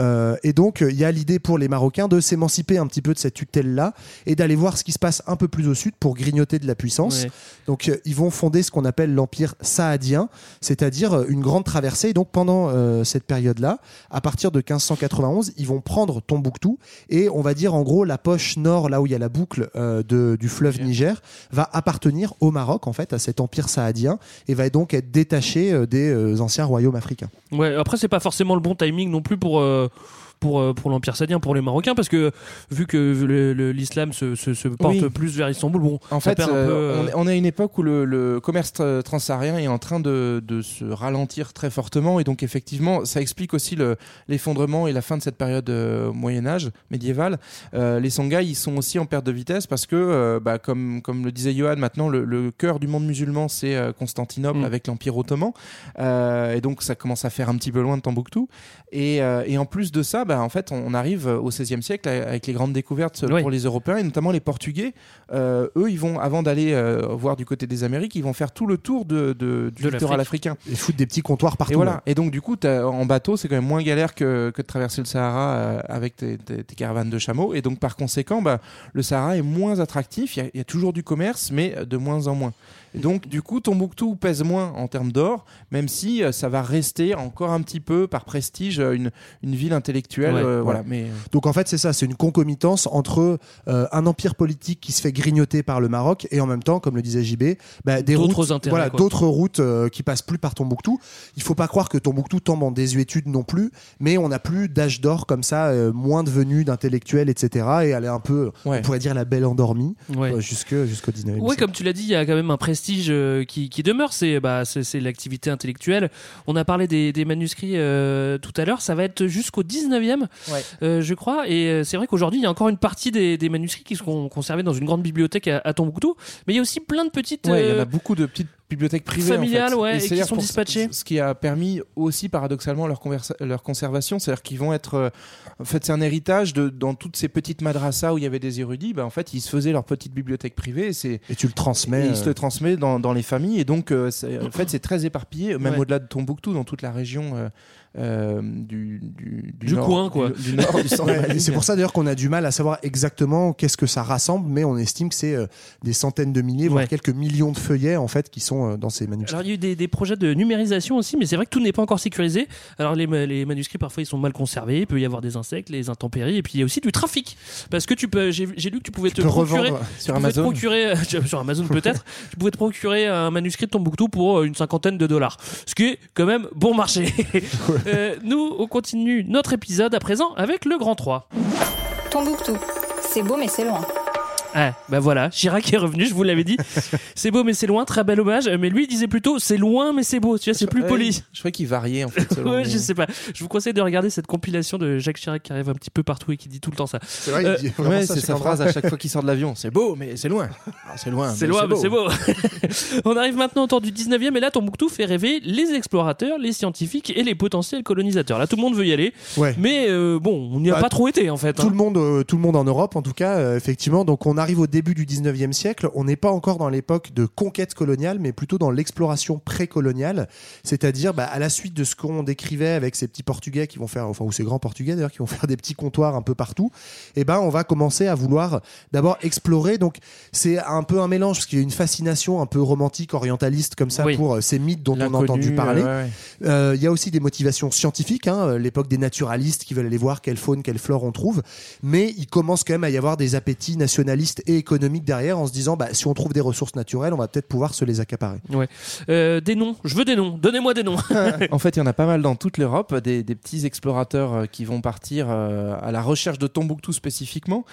S2: et donc il y a l'idée pour les Marocains de s'émanciper un petit peu de cette tutelle-là et d'aller voir ce qui se passe un peu plus au sud pour grignoter de la puissance.
S1: Ouais.
S2: Donc ils vont fonder ce qu'on appelle l'empire saadien, c'est-à-dire une grande traversée. Et donc pendant cette période-là, à partir de 1591, ils vont prendre Tombouctou et on va dire en gros la poche nord, là où il y a la boucle euh, de, du fleuve Niger, va appartenir au Maroc en fait, à cet empire saadien et va donc être détaché euh, des euh, anciens royaumes africains.
S1: Ouais, après, c'est pas forcément le bon timing non plus pour. Pour, euh, pour l'Empire sadien, pour les Marocains, parce que vu que l'islam se, se, se porte
S3: Oui.
S1: plus vers Istanbul, bon,
S3: En
S1: ça
S3: fait,
S1: perd un
S3: euh,
S1: peu, euh,
S3: on, est, à une époque où le, le commerce tra- transsaharien est en train de, de se ralentir très fortement et donc effectivement, ça explique aussi le- l'effondrement et la fin de cette période euh, Moyen Âge médiévale. Euh, les Songhai, ils sont aussi en perte de vitesse parce que, bah, comme, comme le disait Johan, maintenant le, le cœur du monde musulman c'est Constantinople
S1: Mm.
S3: avec l'Empire ottoman et donc ça commence à faire un petit peu loin de Tombouctou. Et, et en plus de ça, bah, en fait, on arrive au XVIe siècle avec les grandes découvertes
S1: Oui.
S3: pour les Européens et notamment les Portugais. Euh, eux, ils vont, avant d'aller euh, voir du côté des Amériques, ils vont faire tout le tour de, de- du
S1: De
S3: littoral africain.
S2: Et foutre des petits comptoirs partout.
S3: Et voilà. Et donc, du coup, en bateau, c'est quand même moins galère que, que de traverser le Sahara euh, avec tes, tes- tes caravanes de chameaux. Et donc, par conséquent, bah, le Sahara est moins attractif. Il y, a- il y a toujours du commerce, mais de moins en moins. Donc, du coup, Tombouctou pèse moins en termes d'or, même si euh, ça va rester encore un petit peu, par prestige, euh, une, une ville intellectuelle.
S1: Ouais,
S3: euh,
S2: ouais.
S3: Voilà. Mais,
S2: Donc en fait, c'est ça, c'est une concomitance entre euh, un empire politique qui se fait grignoter par le Maroc et en même temps, comme le disait JB, bah, des
S1: D'autres
S2: routes,
S1: intérêts,
S2: voilà,
S1: quoi.
S2: d'autres routes euh, qui passent plus par Tombouctou. Il faut pas croire que Tombouctou tombe en désuétude non plus, mais on n'a plus d'âge d'or comme ça, euh, moins de venue d'intellectuels, etc. Et elle est un peu,
S3: Ouais.
S2: on pourrait dire la belle endormie
S1: ouais.
S2: euh, jusque jusqu'au 19e
S1: Ouais,
S2: siècle.
S1: comme tu l'as dit, il y a quand même un prestige euh, qui, qui demeure, c'est bah, c'est l'activité intellectuelle. On a parlé des, des manuscrits euh, tout à l'heure, ça va être jusqu'au 19e,
S3: Ouais.
S1: euh, je crois. Et c'est vrai qu'aujourd'hui, il y a encore une partie des, des manuscrits qui sont conservés dans une grande bibliothèque à, à Tombouctou, mais il y a aussi plein de petites.
S3: Ouais, il y en a beaucoup de petites bibliothèques privées.
S1: familiales,
S3: en fait.
S1: ouais, et qui
S3: c'est-à-dire
S1: sont dispatchées.
S3: Ce qui a permis aussi, paradoxalement, leur, conservation. C'est-à-dire qu'ils vont être. euh, en fait, c'est un héritage de, dans toutes ces petites madrassas où il y avait des érudits. Bah, en fait, ils se faisaient leur petite bibliothèque privée. Et c'est.
S2: Et tu le transmets.
S3: Et il se
S2: euh,
S3: le transmet dans, dans les familles et donc euh, en fait c'est très éparpillé même
S1: Ouais.
S3: au-delà de Tombouctou dans toute la région euh, euh, du, du,
S1: Du
S3: nord,
S1: coin, quoi.
S3: du, du nord du centre
S2: Ouais,
S3: Mali.
S2: et c'est pour ça d'ailleurs qu'on a du mal à savoir exactement qu'est-ce que ça rassemble, mais on estime que c'est euh, des centaines de milliers, voire
S1: Ouais.
S2: quelques millions de feuillets en fait qui sont euh, dans ces manuscrits.
S1: Alors il y a eu des, des projets de numérisation aussi, mais c'est vrai que tout n'est pas encore sécurisé. Alors les, ma- les manuscrits parfois ils sont mal conservés, il peut y avoir des insectes, les intempéries, et puis il y a aussi du trafic. Parce que tu peux, j'ai lu que tu pouvais te
S2: peux
S1: procurer
S2: revendre
S3: sur
S1: tu pouvais te
S3: Amazon
S1: procurer, sur Amazon peut-être, tu pouvais te procurer un manuscrit de Tombouctou pour une cinquantaine de dollars. Ce qui est quand même bon marché. Euh, nous, on continue notre épisode à présent avec le Grand 3.
S6: Tombouctou. C'est beau mais c'est loin.
S1: Ah, bah voilà, Chirac est revenu, je vous l'avais dit. c'est beau mais c'est loin, très bel hommage. Mais lui il disait plutôt c'est loin mais c'est beau, tu vois, c'est plus
S3: Ouais,
S1: poli.
S3: je crois qu'il variait en fait selon
S1: Ouais,
S3: les-
S1: je sais pas. Je vous conseille de regarder cette compilation de Jacques Chirac qui arrive un petit peu partout et qui dit tout le temps ça.
S2: C'est vrai,
S1: Euh,
S2: il dit vraiment
S3: Ouais,
S2: ça
S3: c'est sa phrase à chaque fois qu'il sort de l'avion. C'est beau, mais c'est loin. Ah, c'est loin.
S1: C'est
S3: mais
S1: loin, mais c'est beau. On arrive maintenant au temps du 19e et là Tombouctou fait rêver les explorateurs, les scientifiques et les potentiels colonisateurs. Là tout le monde veut y aller,
S2: Ouais.
S1: mais euh, bon, on n'y a
S2: Bah,
S1: pas trop été en fait.
S2: Tout
S1: hein.
S2: le monde, euh, tout le monde en Europe, en tout cas, euh, effectivement. Donc, on arrive au début du 19e siècle. On n'est pas encore dans l'époque de conquête coloniale, mais plutôt dans l'exploration précoloniale. C'est-à-dire, bah, à la suite de ce qu'on décrivait avec ces petits Portugais qui vont faire, enfin, ou ces grands Portugais d'ailleurs, qui vont faire des petits comptoirs un peu partout. Et ben, on va commencer à vouloir d'abord explorer. Donc, c'est un peu un mélange parce qu'il y a une fascination un peu romantique, orientaliste comme ça
S1: Oui.
S2: pour euh, ces mythes dont on a entendu parler.
S3: ouais, ouais.
S2: Euh, Il y a aussi des motivations scientifiques, hein, euh, l'époque des naturalistes qui veulent aller voir quelle faune, quelle flore on trouve. Mais il commence quand même à y avoir des appétits nationalistes et économiques derrière en se disant bah, si on trouve des ressources naturelles, on va peut-être pouvoir se les accaparer.
S1: Euh, des noms, je veux des noms, donnez-moi des noms.
S3: En fait, il y en a pas mal dans toute l'Europe, des, des petits explorateurs euh, qui vont partir euh, à la recherche de Tombouctou spécifiquement.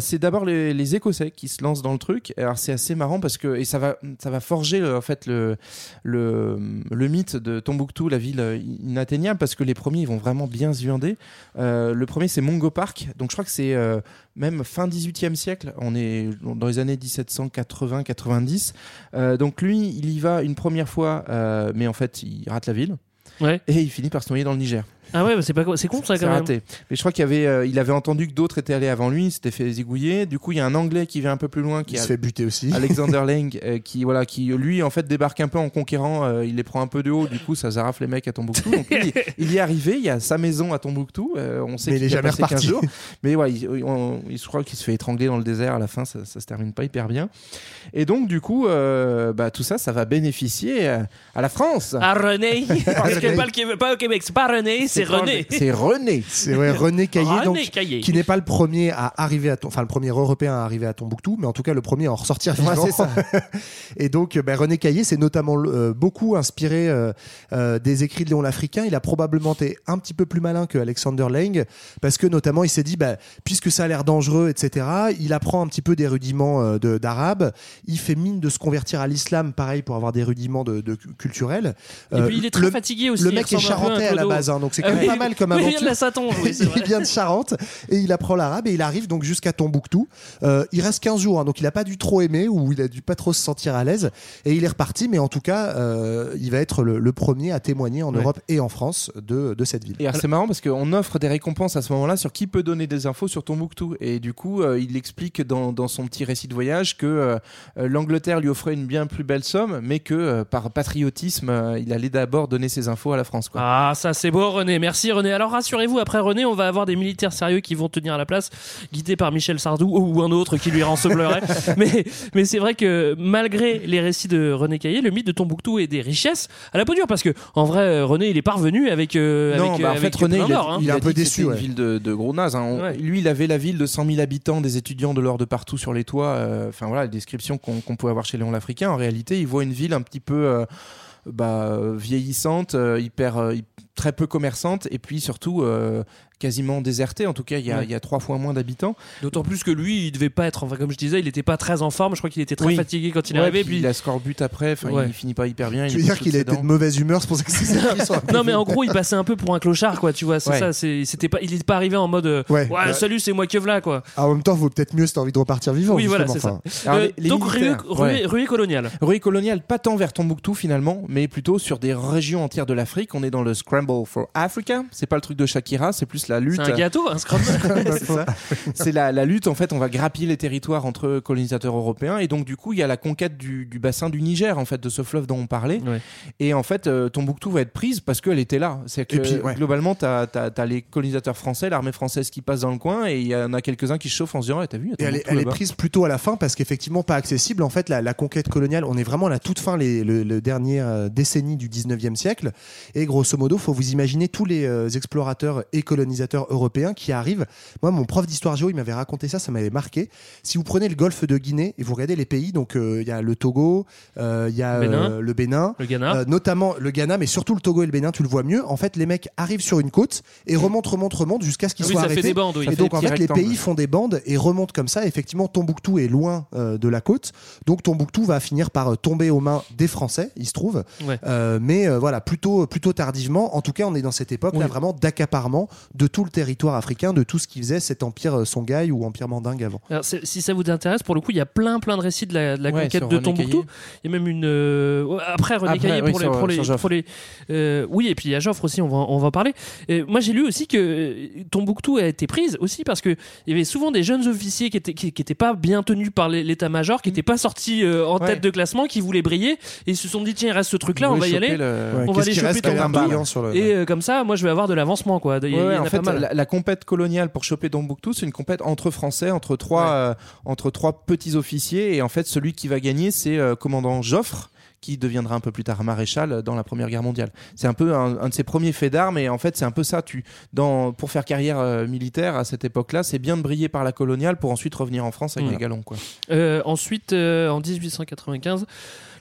S3: C'est d'abord les, les Écossais qui se lancent dans le truc. Alors c'est assez marrant parce que et ça va ça va forger en fait le le, le mythe de Tombouctou, la ville inatteignable, parce que les premiers ils vont vraiment bien se viander. Euh, le premier c'est Mongo Park, donc je crois que c'est euh, même fin 18e siècle. On est dans les années 1780-90. Euh, donc lui, il y va une première fois, euh, mais en fait, il rate la ville.
S1: Ouais.
S3: Et il finit par se noyer dans le Niger.
S1: Ah ouais, bah c'est pas c'est con ça quand même.
S3: raté. Mais je crois qu'il avait, euh, il avait entendu que d'autres étaient allés avant lui, il s'était fait zigouiller. Du coup, il y a un Anglais qui vient un peu plus loin, qui
S2: Il
S3: a-
S2: se fait buter aussi.
S3: Alexander Lang, euh, qui voilà, qui lui en fait débarque un peu en conquérant. euh, il les prend un peu de haut, du coup, ça zarafle les mecs à Tombouctou. Donc lui, il y est arrivé, il y a sa maison à Tombouctou. euh, on sait
S2: Mais
S3: qu'il
S2: il est jamais
S3: passé 15
S2: reparti.
S3: jours. Mais ouais, il, on- il- je crois qu'il se fait étrangler dans le désert à la fin. Ça, ça se termine pas hyper bien. Et donc, du coup, euh, bah, tout ça, ça va bénéficier à la France.
S1: À René, parce que pas, le Québec- pas au Québec, c'est pas René, c'est
S3: pas-
S1: René.
S3: C'est René.
S2: C'est ouais, René Caillé,
S1: René
S2: donc,
S1: Caillé.
S2: qui n'est pas le premier à arriver à, enfin le premier européen à arriver à Tombouctou, mais en tout cas le premier à en ressortir
S3: Ouais,
S2: vivant.
S3: c'est ça.
S2: Et donc, ben, René Caillé s'est notamment euh, beaucoup inspiré euh, euh, des écrits de Léon l'Africain. Il a probablement été un petit peu plus malin que Alexander Lang, parce que notamment il s'est dit, bah, puisque ça a l'air dangereux, etc. Il apprend un petit peu des rudiments euh, de- d'arabe. Il fait mine de se convertir à l'islam, pareil pour avoir des rudiments de, de culturels.
S1: Et puis il est très
S2: le-
S1: fatigué aussi.
S2: le mec est charentais à la base, hein, donc c'est
S1: Ah
S2: même pas mal comme
S1: oui, Il vient de
S2: aventure.
S1: oui, c'est vrai.
S2: il vient de Charente et il apprend l'arabe et il arrive donc jusqu'à Tombouctou. Euh, il reste 15 jours, hein, donc il a pas dû trop aimer ou il a dû pas trop se sentir à l'aise et il est reparti. Mais en tout cas, euh, il va être le, le premier à témoigner en
S3: Ouais.
S2: Europe et en France de, de cette ville.
S3: Et c'est marrant parce qu'on offre des récompenses à ce moment-là sur qui peut donner des infos sur Tombouctou. Et du coup, euh, il explique dans, dans son petit récit de voyage que l'Angleterre lui offrait une bien plus belle somme, mais que euh, par patriotisme, euh, il allait d'abord donner ses infos à la France. Quoi.
S1: Ah, ça c'est beau, René. Merci, René. Alors rassurez-vous, après René, on va avoir des militaires sérieux qui vont tenir la place, guidés par Michel Sardou ou un autre qui lui ressemblerait. mais mais c'est vrai que malgré les récits de René Caillé, le mythe de Tombouctou est des richesses à la peau dure parce que en vrai, René, il est parvenu avec. euh,
S3: non,
S1: avec,
S3: bah, en
S1: avec
S3: fait, René, il, a,
S1: hein.
S3: il a dit que
S2: déçu, ouais.
S3: une ville de, de gros nazes. hein. On-
S1: Ouais.
S3: Lui, il avait la ville de 100 000 habitants, des étudiants de l'or de partout sur les toits. euh, Enfin voilà, les descriptions qu'on qu'on pouvait avoir chez Léon l'Africain. En réalité, il voit une ville un petit peu euh, bah, vieillissante, euh, hyper, euh, très peu commerçante, et puis surtout euh, quasiment désertée. En tout cas, il y, a,
S1: Ouais.
S3: il y a trois fois moins d'habitants.
S1: D'autant plus que lui, il devait pas être, enfin comme je disais, il était pas très en forme. Je crois qu'il était très
S3: Oui.
S1: fatigué quand il est
S3: Ouais,
S1: arrivé.
S3: puis il a scorbut après. Enfin,
S1: Ouais.
S3: il finit pas hyper bien.
S2: Tu
S3: il
S2: veux
S3: est
S2: dire qu'il a été de mauvaise humeur, c'est pour ça que peu
S1: Non mais en gros il passait un peu pour un clochard quoi tu vois c'est
S2: Ouais.
S1: ça c'est c'était pas il est pas arrivé en mode euh,
S2: Ouais.
S1: ouais,
S2: Ouais.
S1: salut c'est moi que v'là quoi
S2: Ah, en même temps, vaut peut-être mieux si t'as envie de repartir vivant.
S1: oui voilà c'est ça. Euh,
S3: Alors, les- les
S1: donc ruée coloniale
S3: Ruée coloniale, pas tant vers Tombouctou finalement, mais plutôt sur des régions entières de l'Afrique. On est dans le Scramble for Africa. C'est pas le truc de Shakira, c'est plus la lutte.
S1: c'est un gâteau un scrum
S3: C'est la, la lutte, en fait, on va grappiller les territoires entre colonisateurs européens. Et donc, du coup, il y a la conquête du, du bassin du Niger, en fait, de ce fleuve dont on parlait.
S1: Ouais.
S3: Et en fait, euh, Tombouctou va être prise parce qu'elle était là. C'est que,
S2: Et puis, ouais.
S3: globalement, tu as, les colonisateurs français, l'armée française qui passe dans le coin, et il y en a quelques-uns qui se chauffent en se disant, Ah, t'as vu,
S2: Et elle est, elle prise plutôt à la fin parce qu'effectivement pas accessible. En fait, la, la conquête coloniale, on est vraiment à la toute fin, les, le, le dernier euh, décennie du 19e siècle. Et grosso modo, faut vous imaginer tous les euh, explorateurs et colonisateurs européens qui arrivent. Moi, mon prof d'histoire géo, il m'avait raconté ça, ça m'avait marqué. Si vous prenez le golfe de Guinée et vous regardez les pays, donc euh, il y a le Togo, euh, il y a
S1: Bénin.
S2: euh, le Bénin,
S1: le Ghana
S2: notamment le Ghana, mais surtout le Togo et le Bénin, tu le vois mieux. En fait, les mecs arrivent sur une côte et remontent, remontent, remontent jusqu'à ce qu'ils
S1: Ah oui,
S2: soient
S1: ça fait
S2: arrêtés.
S1: des bandes, oui.
S2: Et
S1: Ça
S2: donc,
S3: fait
S2: en fait, les pays font des bandes et remontent comme ça. Effectivement, Tombouctou est loin de la côte. Donc, Tombouctou va finir par tomber aux mains des Français, il se trouve.
S1: Ouais.
S2: Mais voilà, plutôt, plutôt tardivement. En tout cas, on est dans cette époque-là
S3: Oui.
S2: vraiment d'accaparement de tout le territoire africain, de tout ce qui faisait cet empire euh, Songhai ou empire mandingue avant.
S1: Alors, si ça vous intéresse, pour le coup, il y a plein plein de récits de la, de la
S3: Ouais,
S1: conquête de
S3: René
S1: Tombouctou. Il y a même une euh, après René
S3: Après,
S1: Caillé
S3: oui,
S1: pour, les,
S3: sur-
S1: pour les
S3: sur Joffre.
S1: pour les euh, oui et puis il y a Joffre aussi. On va on va en parler. Et moi j'ai lu aussi que Tombouctou a été prise aussi parce que il y avait souvent des jeunes officiers qui étaient qui, qui étaient pas bien tenus par l'é- l'état-major, qui n'étaient pas sortis euh, en
S3: Ouais.
S1: tête de classement, qui voulaient briller et ils se sont dit tiens il reste ce truc là, on va y aller.
S2: Ouais,
S1: On va aller choper Tombouctou. Et euh, comme ça, moi je vais avoir de l'avancement quoi. Il y,
S3: Ouais,
S1: il y
S3: ouais,
S1: en
S3: en
S1: a
S3: fait, la, la compète coloniale pour choper Tombouctou, c'est une compète entre Français, entre trois, euh, entre trois petits officiers. Et en fait, celui qui va gagner, c'est euh, commandant Joffre qui deviendra un peu plus tard maréchal dans la Première Guerre mondiale. C'est un peu un, un de ses premiers faits d'armes et en fait c'est un peu ça. Tu, dans, pour faire carrière euh, militaire à cette époque-là, c'est bien de briller par la coloniale pour ensuite revenir en France avec
S1: Mmh.
S3: des galons. Quoi.
S1: Euh, ensuite, euh, en 1895,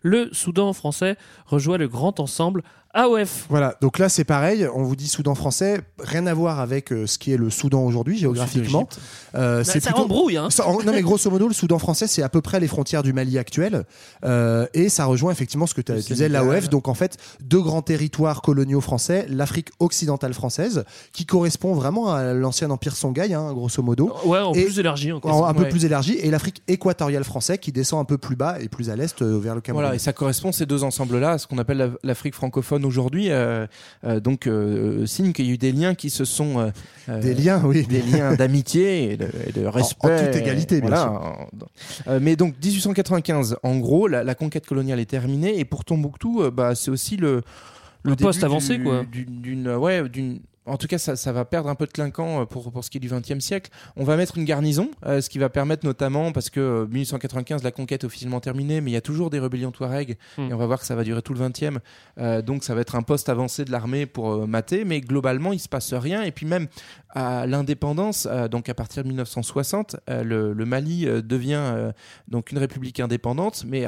S1: le Soudan français rejoint le grand ensemble AOF.
S2: Voilà, donc là c'est pareil, on vous dit Soudan français, rien à voir avec euh, ce qui est le Soudan aujourd'hui géographiquement. Euh,
S1: Bah, ça embrouille, hein.
S2: Ça- en- non mais grosso modo, le Soudan français c'est à peu près les frontières du Mali actuel euh, et ça rejoint effectivement ce que tu disais, l'AOF. Donc en fait, deux grands territoires coloniaux français, l'Afrique occidentale française, qui correspond vraiment à l'ancien empire Songhai, hein, grosso modo.
S1: Ouais, en
S2: Et-
S1: plus élargi encore.
S2: En- un peu
S3: Ouais.
S2: plus élargi et l'Afrique équatoriale française qui descend un peu plus bas et plus à l'est euh, vers le Cameroun.
S3: Voilà, et ça correspond ces deux ensembles-là à ce qu'on appelle la- l'Afrique francophone aujourd'hui. euh, euh, donc, euh, signe qu'il y a eu des liens qui se sont
S2: Des liens, oui.
S3: des liens d'amitié et de, et de respect.
S2: toute égalité, bien
S3: Voilà.
S2: sûr.
S3: Euh, mais donc 1895, en gros, la, la conquête coloniale est terminée et pour Tombouctou, euh, bah, c'est aussi le le
S1: poste avancé,
S3: du-
S1: quoi.
S3: d'une- ouais d'une en tout cas, ça, ça va perdre un peu de clinquant euh, pour, pour ce qui est du XXe siècle. On va mettre une garnison, euh, ce qui va permettre notamment, parce que euh, 1895, la conquête est officiellement terminée, mais il y a toujours des rébellions Touareg,
S1: Mm.
S3: et on va voir que ça va durer tout le XXe. Euh, donc ça va être un poste avancé de l'armée pour euh, mater, mais globalement, il se passe rien. Et puis même à l'indépendance, euh, donc à partir de 1960, euh, le, le Mali euh, devient euh, donc une république indépendante, mais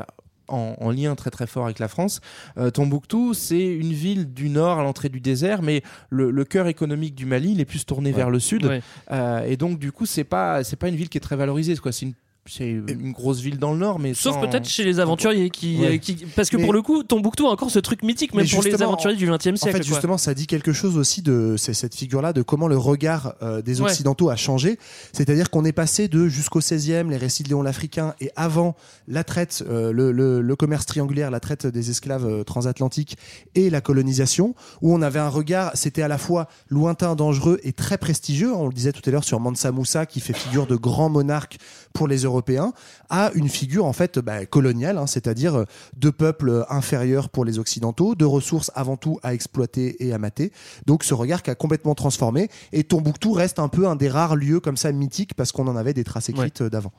S3: en, en lien très très fort avec la France. Euh, Tombouctou, c'est une ville du nord à l'entrée du désert, mais le, le cœur économique du Mali, il est plus tourné vers le sud.
S1: Ouais.
S3: Euh, et donc du coup, c'est pas c'est pas une ville qui est très valorisée. quoi. C'est une c'est une grosse ville dans le nord, mais
S1: Sauf
S3: sans-
S1: peut-être chez les aventuriers qui,
S2: Ouais.
S1: euh, qui- parce que
S2: Mais-
S1: pour le coup Tombouctou a encore ce truc mythique même
S2: Mais
S1: pour les aventuriers du XXe
S2: En
S1: siècle.
S2: fait,
S1: quoi.
S2: justement, ça dit quelque chose aussi de c'est cette figure-là, de comment le regard euh, des
S1: Ouais.
S2: Occidentaux a changé. C'est-à-dire qu'on est passé de jusqu'au 16e, les récits de Léon l'Africain, et avant la traite, euh, le, le- le commerce triangulaire, la traite des esclaves euh, transatlantiques et la colonisation, où on avait un regard, c'était à la fois lointain, dangereux et très prestigieux. On le disait tout à l'heure sur Mansa Moussa, qui fait figure de grand monarque pour les Européens, à une figure en fait bah, coloniale, hein, c'est-à-dire euh, de peuples inférieurs pour les Occidentaux, de ressources avant tout à exploiter et à mater. Donc ce regard qui a complètement transformé. Et Tombouctou reste un peu un des rares lieux comme ça mythiques parce qu'on en avait des traces écrites euh, d'avant.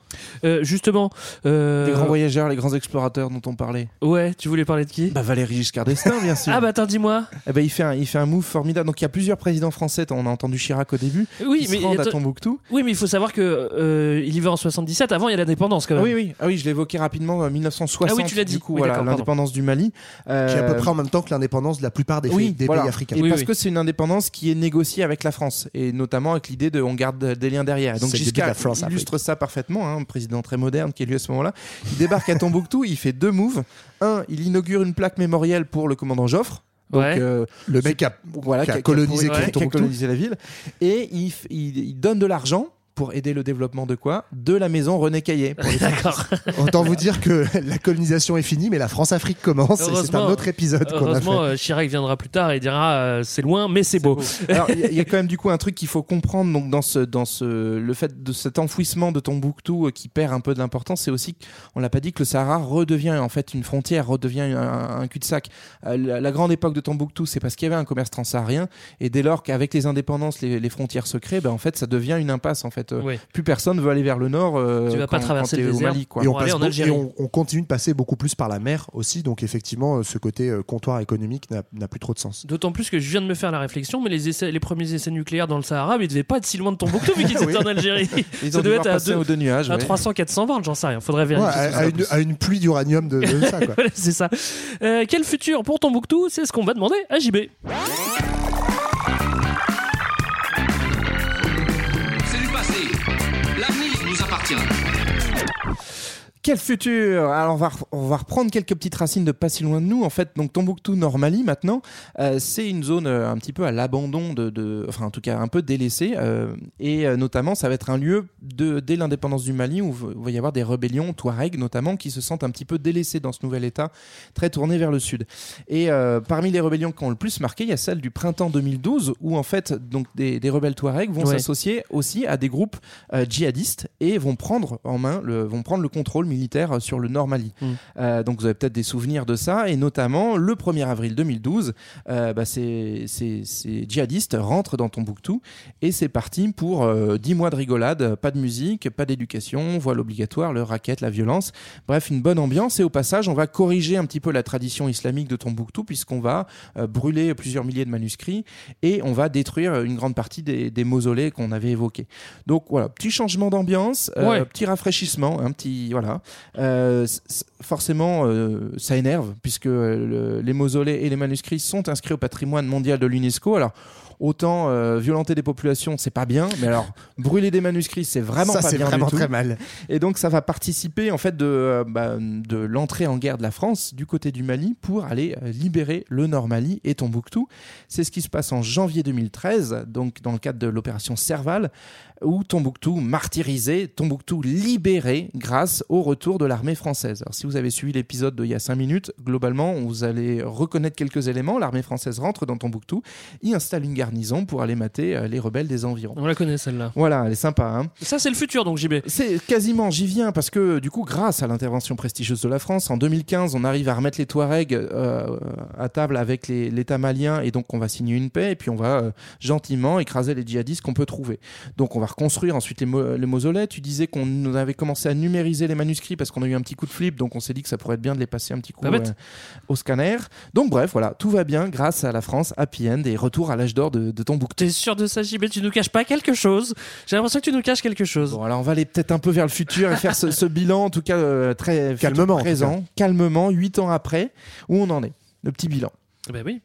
S1: Euh, justement, euh,
S3: les grands voyageurs, les grands explorateurs dont on parlait.
S1: ouais, tu voulais parler de qui?
S3: Bah Valéry Giscard d'Estaing, bien sûr.
S1: Ah bah attends, dis-moi.
S3: Eh ben, il, fait un, il fait un move formidable. Donc il y a plusieurs présidents français. On a entendu Chirac au début.
S1: Oui,
S3: qui
S1: mais
S3: se rendent à Tombouctou.
S1: Oui, mais il faut savoir que euh, il y va en 77. Avant, il y a l'indépendance quand
S3: Ah
S1: même.
S3: oui, oui, ah oui, je l'évoquais rapidement. euh, 1960.
S1: Ah oui, tu l'as dit.
S3: Du coup,
S1: Oui,
S3: voilà, l'indépendance du Mali.
S2: Qui est à peu
S3: Euh,
S2: près en même temps que l'indépendance de la plupart des,
S3: oui,
S2: des
S3: voilà.
S2: pays africains.
S3: Et
S1: Oui,
S3: parce
S1: oui.
S3: que c'est une indépendance qui est négociée avec la France et notamment avec l'idée de on garde des liens derrière. Et Donc
S2: début de la
S3: Giscard
S2: France
S3: illustre ça parfaitement, hein, un président très moderne qui est lui à ce moment-là. Il débarque à Tombouctou, il fait deux moves. Un, il inaugure une plaque mémorielle pour le commandant Joffre. Donc,
S1: Ouais.
S3: euh,
S2: Le mec qui a,
S3: voilà,
S2: qui a colonisé
S3: qui a- qui a
S2: Tombouctou.
S3: colonisé la ville. Et il, f- il- il donne de l'argent pour aider le développement de quoi? De la maison René les-
S1: D'accord.
S2: Autant vous dire que la colonisation est finie, mais la France-Afrique commence. C'est un autre épisode qu'on a fait.
S1: Heureusement, euh, Chirac viendra plus tard et dira euh, c'est loin, mais c'est beau.
S3: Alors, il y, a- il y a quand même du coup un truc qu'il faut comprendre donc dans ce dans ce le fait de cet enfouissement de Tombouctou euh, qui perd un peu de l'importance, c'est aussi on l'a pas dit que le Sahara redevient en fait une frontière, redevient un, un cul-de-sac. Euh, la, la grande époque de Tombouctou, c'est parce qu'il y avait un commerce transsaharien et dès lors qu'avec les indépendances les, les frontières se créent, ben en fait ça devient une impasse en fait. Euh. Plus personne veut aller vers le nord. euh,
S1: Tu vas pas traverser le désert.
S3: Mali, quoi.
S2: Et on,
S1: Pour aller
S2: passe
S1: en
S2: et on, on continue de passer beaucoup plus par la mer aussi. Donc effectivement, euh, ce côté euh, comptoir économique n'a plus trop de sens.
S1: D'autant plus que je viens de me faire la réflexion, mais les, essais, les premiers essais nucléaires dans le Sahara, mais ils devaient pas être si loin de Tombouctou vu qu'ils étaient en Algérie.
S3: Ils
S1: Ça
S3: ont dû
S1: devait être à, deux-
S3: aux deux nuages.
S1: à
S3: ouais.
S1: 300-400 bornes, j'en sais rien. Faudrait
S2: Ouais,
S1: vérifier.
S2: à, à une, à une pluie d'uranium de, de ça.
S1: C'est ça. Euh, quel futur pour Tombouctou C'est ce qu'on va demander à JB.
S8: Nous appartient.
S3: Quel futur? Alors on va, re- on va reprendre quelques petites racines de pas si loin de nous. En fait, donc Tombouctou, Nord-Mali maintenant, euh, c'est une zone euh, un petit peu à l'abandon de, de- enfin en tout cas un peu délaissée. euh, et notamment, ça va être un lieu de, dès l'indépendance du Mali où il va y avoir des rébellions Touareg notamment qui se sentent un petit peu délaissés dans ce nouvel État, très tourné vers le sud. Et parmi les rébellions qui ont le plus marqué, il y a celle du printemps 2012 où en fait donc des, des rebelles Touareg vont
S1: Ouais.
S3: s'associer aussi à des groupes djihadistes et vont prendre en main le, vont prendre le contrôle militaire sur le Nord Mali.
S1: Mm.
S3: Euh, donc vous avez peut-être des souvenirs de ça et notamment le 1er avril 2012, euh, bah, ces, ces- ces djihadistes rentrent dans Tombouctou et c'est parti pour euh, 10 mois de rigolade, pas de musique, pas d'éducation, voile obligatoire, le racket, la violence, bref une bonne ambiance et au passage on va corriger un petit peu la tradition islamique de Tombouctou puisqu'on va euh, brûler plusieurs milliers de manuscrits et on va détruire une grande partie des, des mausolées qu'on avait évoqués. Donc voilà, petit changement d'ambiance, euh,
S1: Ouais.
S3: petit rafraîchissement, un petit voilà. Euh, forcément, euh, ça énerve puisque euh, le- les mausolées et les manuscrits sont inscrits au patrimoine mondial de l'UNESCO. Alors, autant euh, violenter des populations, c'est pas bien, mais alors brûler des manuscrits, c'est vraiment
S2: Ça,
S3: pas bien
S2: vraiment
S3: du tout.
S2: très mal.
S3: Et donc ça va participer en fait de, euh, bah, de l'entrée en guerre de la France du côté du Mali pour aller euh, libérer le Nord Mali et Tombouctou. C'est ce qui se passe en janvier 2013, donc dans le cadre de l'opération Serval, où Tombouctou martyrisé, Tombouctou libéré grâce au retour de l'armée française. Alors si vous avez suivi l'épisode d'il y a 5 minutes, globalement vous allez reconnaître quelques éléments. L'armée française rentre dans Tombouctou, y installe une garnison pour aller mater euh, les rebelles des environs.
S1: On la connaît celle-là.
S3: Voilà, elle est sympa. Hein
S1: Ça, c'est le futur, donc JB.
S3: c'est quasiment, j'y viens, parce que du coup, grâce à l'intervention prestigieuse de la France, en 2015, on arrive à remettre les Touaregs euh, à table avec les- l'État malien, et donc on va signer une paix, et puis on va euh, gentiment écraser les djihadistes qu'on peut trouver. Donc on va reconstruire ensuite les, mo- les mausolées. Tu disais qu'on avait commencé à numériser les manuscrits parce qu'on a eu un petit coup de flip, donc on s'est dit que ça pourrait être bien de les passer un petit coup euh, au scanner. Donc bref, voilà, tout va bien grâce à la France, happy end, et retour à l'âge d'or de, de Tombouctou.
S1: T'es sûr de ça, JB Tu nous caches pas quelque chose? J'ai l'impression que tu nous caches quelque chose.
S3: Bon, alors on va aller peut-être un peu vers le futur et faire ce, ce bilan, en tout cas euh, très
S2: Calmement,
S3: présent, calmement, huit ans après, où on en est, le petit bilan?
S1: Ben oui.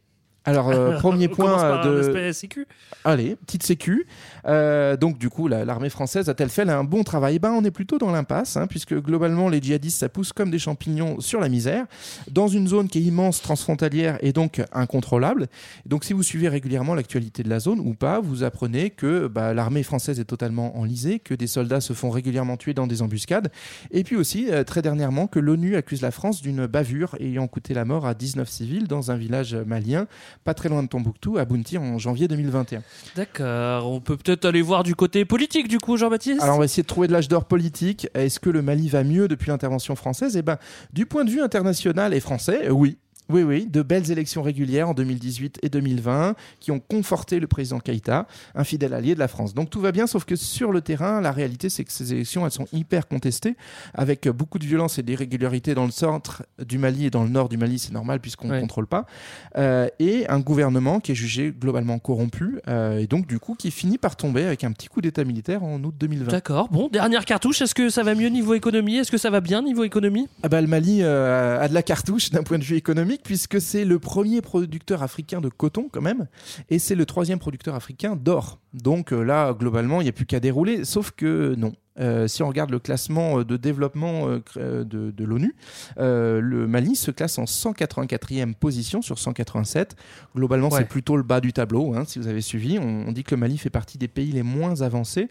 S3: Alors, euh, premier
S1: On
S3: point
S1: par
S3: euh, de.
S1: sécu.
S3: Allez, petite sécu. Euh, donc, du coup, la- l'armée française a-t-elle fait un bon travail? Ben, on est plutôt dans l'impasse, hein, puisque globalement, les djihadistes, ça pousse comme des champignons sur la misère, dans une zone qui est immense, transfrontalière et donc incontrôlable. Donc, si vous suivez régulièrement l'actualité de la zone ou pas, vous apprenez que bah, l'armée française est totalement enlisée, que des soldats se font régulièrement tuer dans des embuscades, et puis aussi, euh, très dernièrement, que l'ONU accuse la France d'une bavure ayant coûté la mort à 19 civils dans un village malien, pas très loin de Tombouctou, à Bounty, en janvier 2021.
S1: D'accord. On peut peut-être aller voir du côté politique, du coup, Jean-Baptiste?
S3: Alors on va essayer de trouver de l'âge d'or politique. Est-ce que le Mali va mieux depuis l'intervention française? Eh ben, du point de vue international et français, oui. Oui, oui, de belles élections régulières en 2018 et 2020 qui ont conforté le président Keïta, un fidèle allié de la France. Donc tout va bien, sauf que sur le terrain, la réalité c'est que ces élections, elles sont hyper contestées, avec beaucoup de violence et d'irrégularités dans le centre du Mali et dans le nord du Mali, c'est normal puisqu'on ne
S1: Ouais.
S3: contrôle pas, Euh, et un gouvernement qui est jugé globalement corrompu, euh, et donc du coup qui finit par tomber avec un petit coup d'état militaire en août 2020.
S1: D'accord. Bon, dernière cartouche. Est-ce que ça va mieux niveau économie? Est-ce que ça va bien niveau économie?
S3: Ah bah, le Mali euh, a de la cartouche d'un point de vue économique puisque c'est le premier producteur africain de coton quand même et c'est le troisième producteur africain d'or. Donc euh, là, globalement, il n'y a plus qu'à dérouler, sauf que non. Euh, si on regarde le classement euh, de développement euh, de, de l'ONU, euh, le Mali se classe en 184e position sur 187. Globalement,
S1: Ouais.
S3: c'est plutôt le bas du tableau, hein, si vous avez suivi. On, on dit que le Mali fait partie des pays les moins avancés.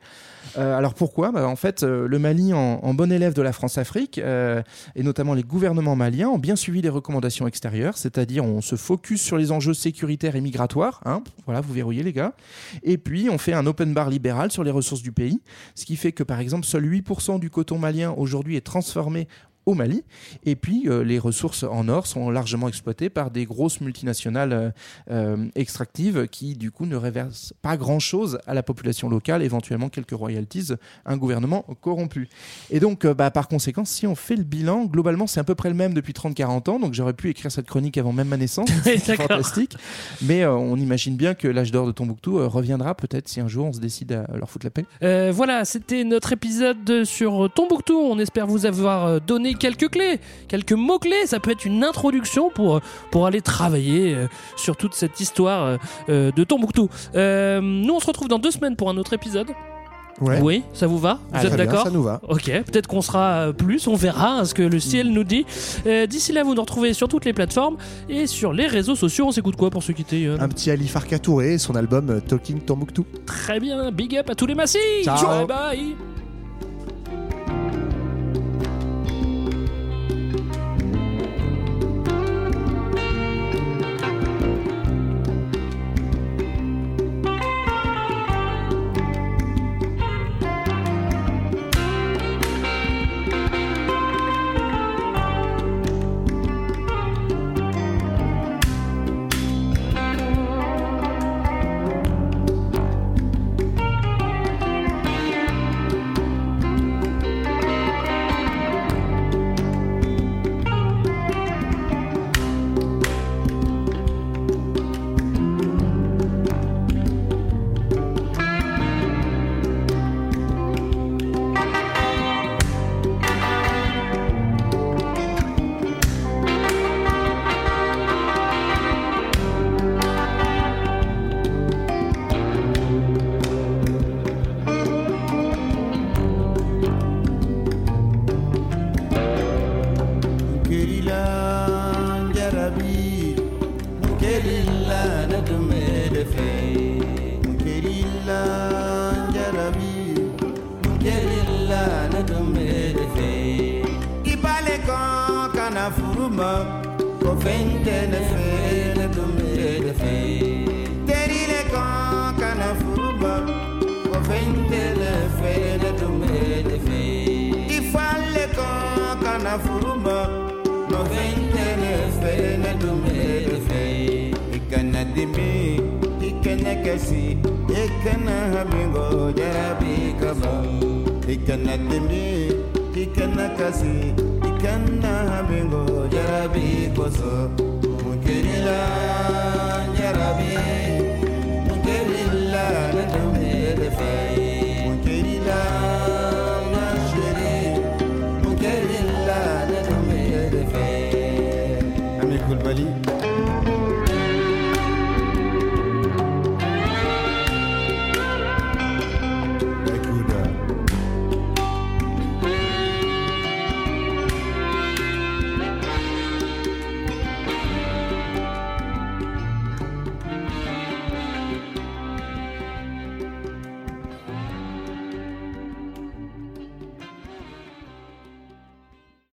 S3: Euh, alors pourquoi? Bah, En fait, le Mali, en, en bon élève de la France-Afrique, et notamment les gouvernements maliens, ont bien suivi les recommandations extérieures, c'est-à-dire on se focus sur les enjeux sécuritaires et migratoires. hein. voilà, vous verrouillez les gars. Et puis on fait un open bar libéral sur les ressources du pays, ce qui fait que par exemple, seul 8% du coton malien aujourd'hui est transformé au Mali. Et puis, euh, les ressources en or sont largement exploitées par des grosses multinationales euh, euh, extractives qui, du coup, ne réversent pas grand-chose à la population locale, éventuellement quelques royalties, un gouvernement corrompu. Et donc, euh, bah, par conséquent, si on fait le bilan, globalement, c'est à peu près le même depuis 30-40 ans. Donc, j'aurais pu écrire cette chronique avant même ma naissance. C'est fantastique. Mais on imagine bien que l'âge d'or de Tombouctou reviendra peut-être si un jour on se décide à leur foutre la paix.
S1: Voilà, c'était notre épisode sur Tombouctou. On espère vous avoir donné quelques clés, quelques mots-clés. Ça peut être une introduction pour, pour aller travailler euh, sur toute cette histoire euh, euh, de Tombouctou. Euh, nous, on se retrouve dans deux semaines pour un autre épisode.
S2: Ouais.
S1: Oui, ça vous va? Vous
S2: Ah,
S1: êtes d'accord?
S2: ça nous va.
S1: Ok, peut-être qu'on sera plus, on verra hein, ce que le ciel nous dit. Euh, D'ici là, vous nous retrouvez sur toutes les plateformes et sur les réseaux sociaux. On s'écoute quoi pour ceux qui étaient euh,
S2: Un petit Ali Farka Touré et son album Talking Tombouctou.
S1: Très bien, big up à tous les massifs
S2: Ciao.
S1: Bye bye